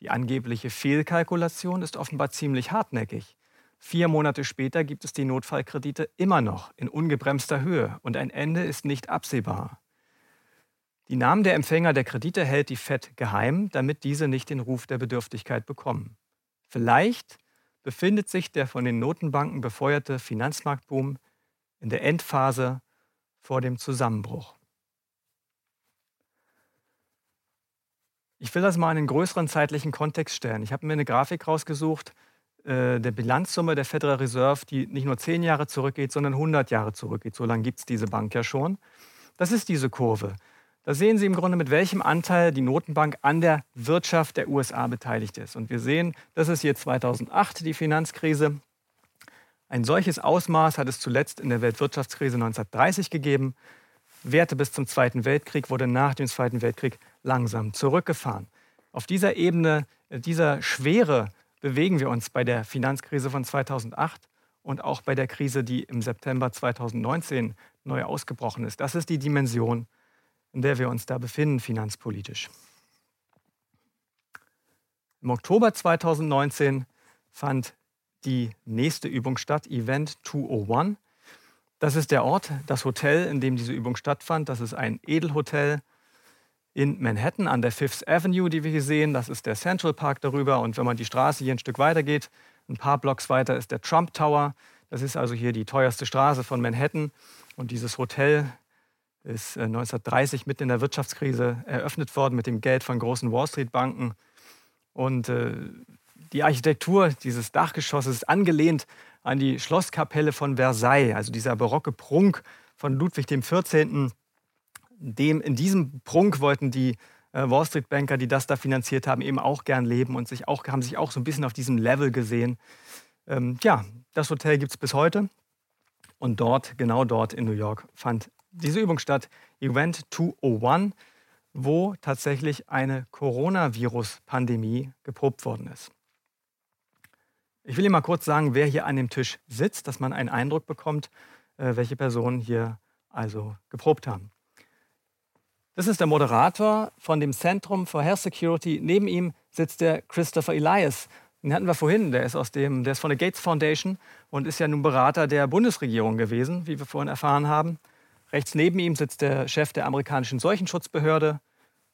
Die angebliche Fehlkalkulation ist offenbar ziemlich hartnäckig. Vier Monate später gibt es die Notfallkredite immer noch in ungebremster Höhe und ein Ende ist nicht absehbar. Die Namen der Empfänger der Kredite hält die Fed geheim, damit diese nicht den Ruf der Bedürftigkeit bekommen. Vielleicht befindet sich der von den Notenbanken befeuerte Finanzmarktboom in der Endphase vor dem Zusammenbruch. Ich will das mal in einen größeren zeitlichen Kontext stellen. Ich habe mir eine Grafik rausgesucht äh, der Bilanzsumme der Federal Reserve, die nicht nur zehn Jahre zurückgeht, sondern 100 Jahre zurückgeht. So lange gibt es diese Bank ja schon. Das ist diese Kurve. Da sehen Sie im Grunde, mit welchem Anteil die Notenbank an der Wirtschaft der USA beteiligt ist. Und wir sehen, das ist hier 2008 die Finanzkrise. Ein solches Ausmaß hat es zuletzt in der Weltwirtschaftskrise 1930 gegeben. Werte bis zum Zweiten Weltkrieg wurde nach dem Zweiten Weltkrieg langsam zurückgefahren. Auf dieser Ebene, äh, dieser Schwere bewegen wir uns bei der Finanzkrise von 2008 und auch bei der Krise, die im September 2019 neu ausgebrochen ist. Das ist die Dimension, in der wir uns da befinden, finanzpolitisch. Im Oktober 2019 fand die nächste Übung statt, Event 201. Das ist der Ort, das Hotel, in dem diese Übung stattfand. Das ist ein Edelhotel in Manhattan an der Fifth Avenue, die wir hier sehen. Das ist der Central Park darüber. Und wenn man die Straße hier ein Stück weiter geht, ein paar Blocks weiter ist der Trump Tower. Das ist also hier die teuerste Straße von Manhattan. Und dieses Hotel ist 1930 äh, mitten in der Wirtschaftskrise eröffnet worden mit dem Geld von großen Wall Street Banken. Und äh, die Architektur dieses Dachgeschosses ist angelehnt an die Schlosskapelle von Versailles, also dieser barocke Prunk von Ludwig XIV dem, in diesem Prunk wollten die äh, Wall Street Banker, die das da finanziert haben, eben auch gern leben und sich auch, haben sich auch so ein bisschen auf diesem Level gesehen. Ähm, ja, das Hotel gibt es bis heute. Und dort, genau dort in New York, fand diese Übung statt, Event 201, wo tatsächlich eine Coronavirus-Pandemie geprobt worden ist. Ich will Ihnen mal kurz sagen, wer hier an dem Tisch sitzt, dass man einen Eindruck bekommt, äh, welche Personen hier also geprobt haben. Das ist der Moderator von dem Zentrum for Health Security. Neben ihm sitzt der Christopher Elias. Den hatten wir vorhin, der ist, aus dem, der ist von der Gates Foundation und ist ja nun Berater der Bundesregierung gewesen, wie wir vorhin erfahren haben. Rechts neben ihm sitzt der Chef der amerikanischen Seuchenschutzbehörde.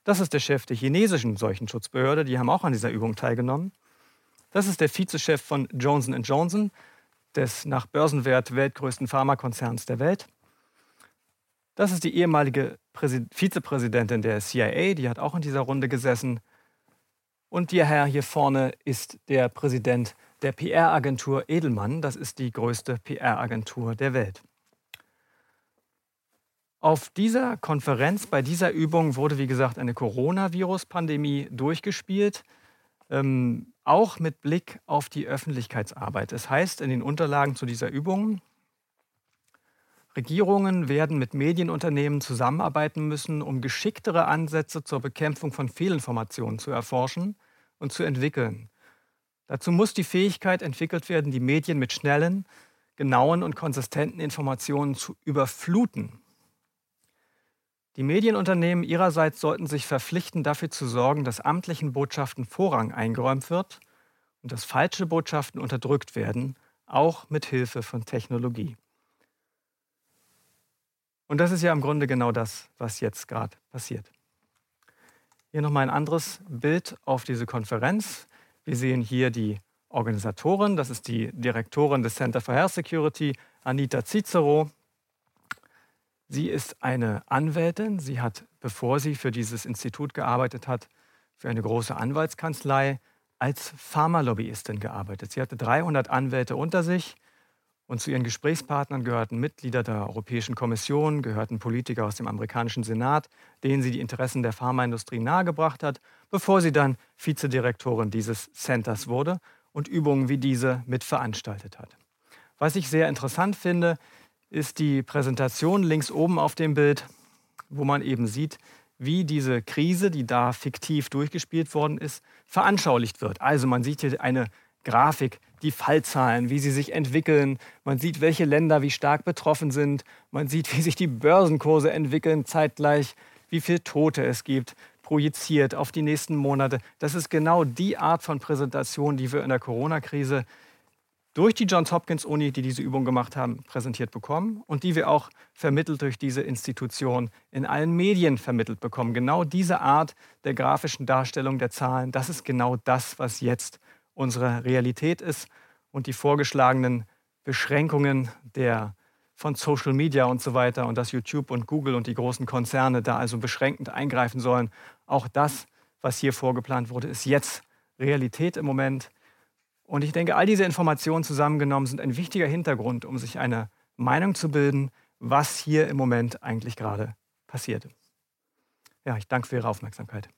Das ist der Chef der chinesischen Seuchenschutzbehörde, die haben auch an dieser Übung teilgenommen. Das ist der Vizechef von Johnson Johnson, des nach Börsenwert weltgrößten Pharmakonzerns der Welt. Das ist die ehemalige Vizepräsidentin der CIA, die hat auch in dieser Runde gesessen. Und der Herr hier vorne ist der Präsident der PR-Agentur Edelmann. Das ist die größte PR-Agentur der Welt. Auf dieser Konferenz, bei dieser Übung wurde, wie gesagt, eine Coronavirus-Pandemie durchgespielt, ähm, auch mit Blick auf die Öffentlichkeitsarbeit. Es das heißt in den Unterlagen zu dieser Übung, Regierungen werden mit Medienunternehmen zusammenarbeiten müssen, um geschicktere Ansätze zur Bekämpfung von Fehlinformationen zu erforschen und zu entwickeln. Dazu muss die Fähigkeit entwickelt werden, die Medien mit schnellen, genauen und konsistenten Informationen zu überfluten. Die Medienunternehmen ihrerseits sollten sich verpflichten, dafür zu sorgen, dass amtlichen Botschaften Vorrang eingeräumt wird und dass falsche Botschaften unterdrückt werden, auch mit Hilfe von Technologie. Und das ist ja im Grunde genau das, was jetzt gerade passiert. Hier nochmal ein anderes Bild auf diese Konferenz. Wir sehen hier die Organisatorin, das ist die Direktorin des Center for Health Security, Anita Cicero. Sie ist eine Anwältin. Sie hat, bevor sie für dieses Institut gearbeitet hat, für eine große Anwaltskanzlei als Pharmalobbyistin gearbeitet. Sie hatte 300 Anwälte unter sich und zu ihren Gesprächspartnern gehörten Mitglieder der Europäischen Kommission, gehörten Politiker aus dem amerikanischen Senat, denen sie die Interessen der Pharmaindustrie nahegebracht hat, bevor sie dann Vizedirektorin dieses Centers wurde und Übungen wie diese mitveranstaltet hat. Was ich sehr interessant finde, ist die Präsentation links oben auf dem Bild, wo man eben sieht, wie diese Krise, die da fiktiv durchgespielt worden ist, veranschaulicht wird. Also man sieht hier eine Grafik, die Fallzahlen, wie sie sich entwickeln. Man sieht, welche Länder wie stark betroffen sind. Man sieht, <laughs> wie sich die Börsenkurse entwickeln zeitgleich, wie viele Tote es gibt, projiziert auf die nächsten Monate. Das ist genau die Art von Präsentation, die wir in der Corona-Krise durch die Johns Hopkins Uni, die diese Übung gemacht haben, präsentiert bekommen und die wir auch vermittelt durch diese Institution in allen Medien vermittelt bekommen. Genau diese Art der grafischen Darstellung der Zahlen, das ist genau das, was jetzt unsere Realität ist und die vorgeschlagenen Beschränkungen der von Social Media und so weiter und dass YouTube und Google und die großen Konzerne da also beschränkend eingreifen sollen. Auch das, was hier vorgeplant wurde, ist jetzt Realität im Moment. Und ich denke, all diese Informationen zusammengenommen sind ein wichtiger Hintergrund, um sich eine Meinung zu bilden, was hier im Moment eigentlich gerade passiert. Ja, ich danke für Ihre Aufmerksamkeit.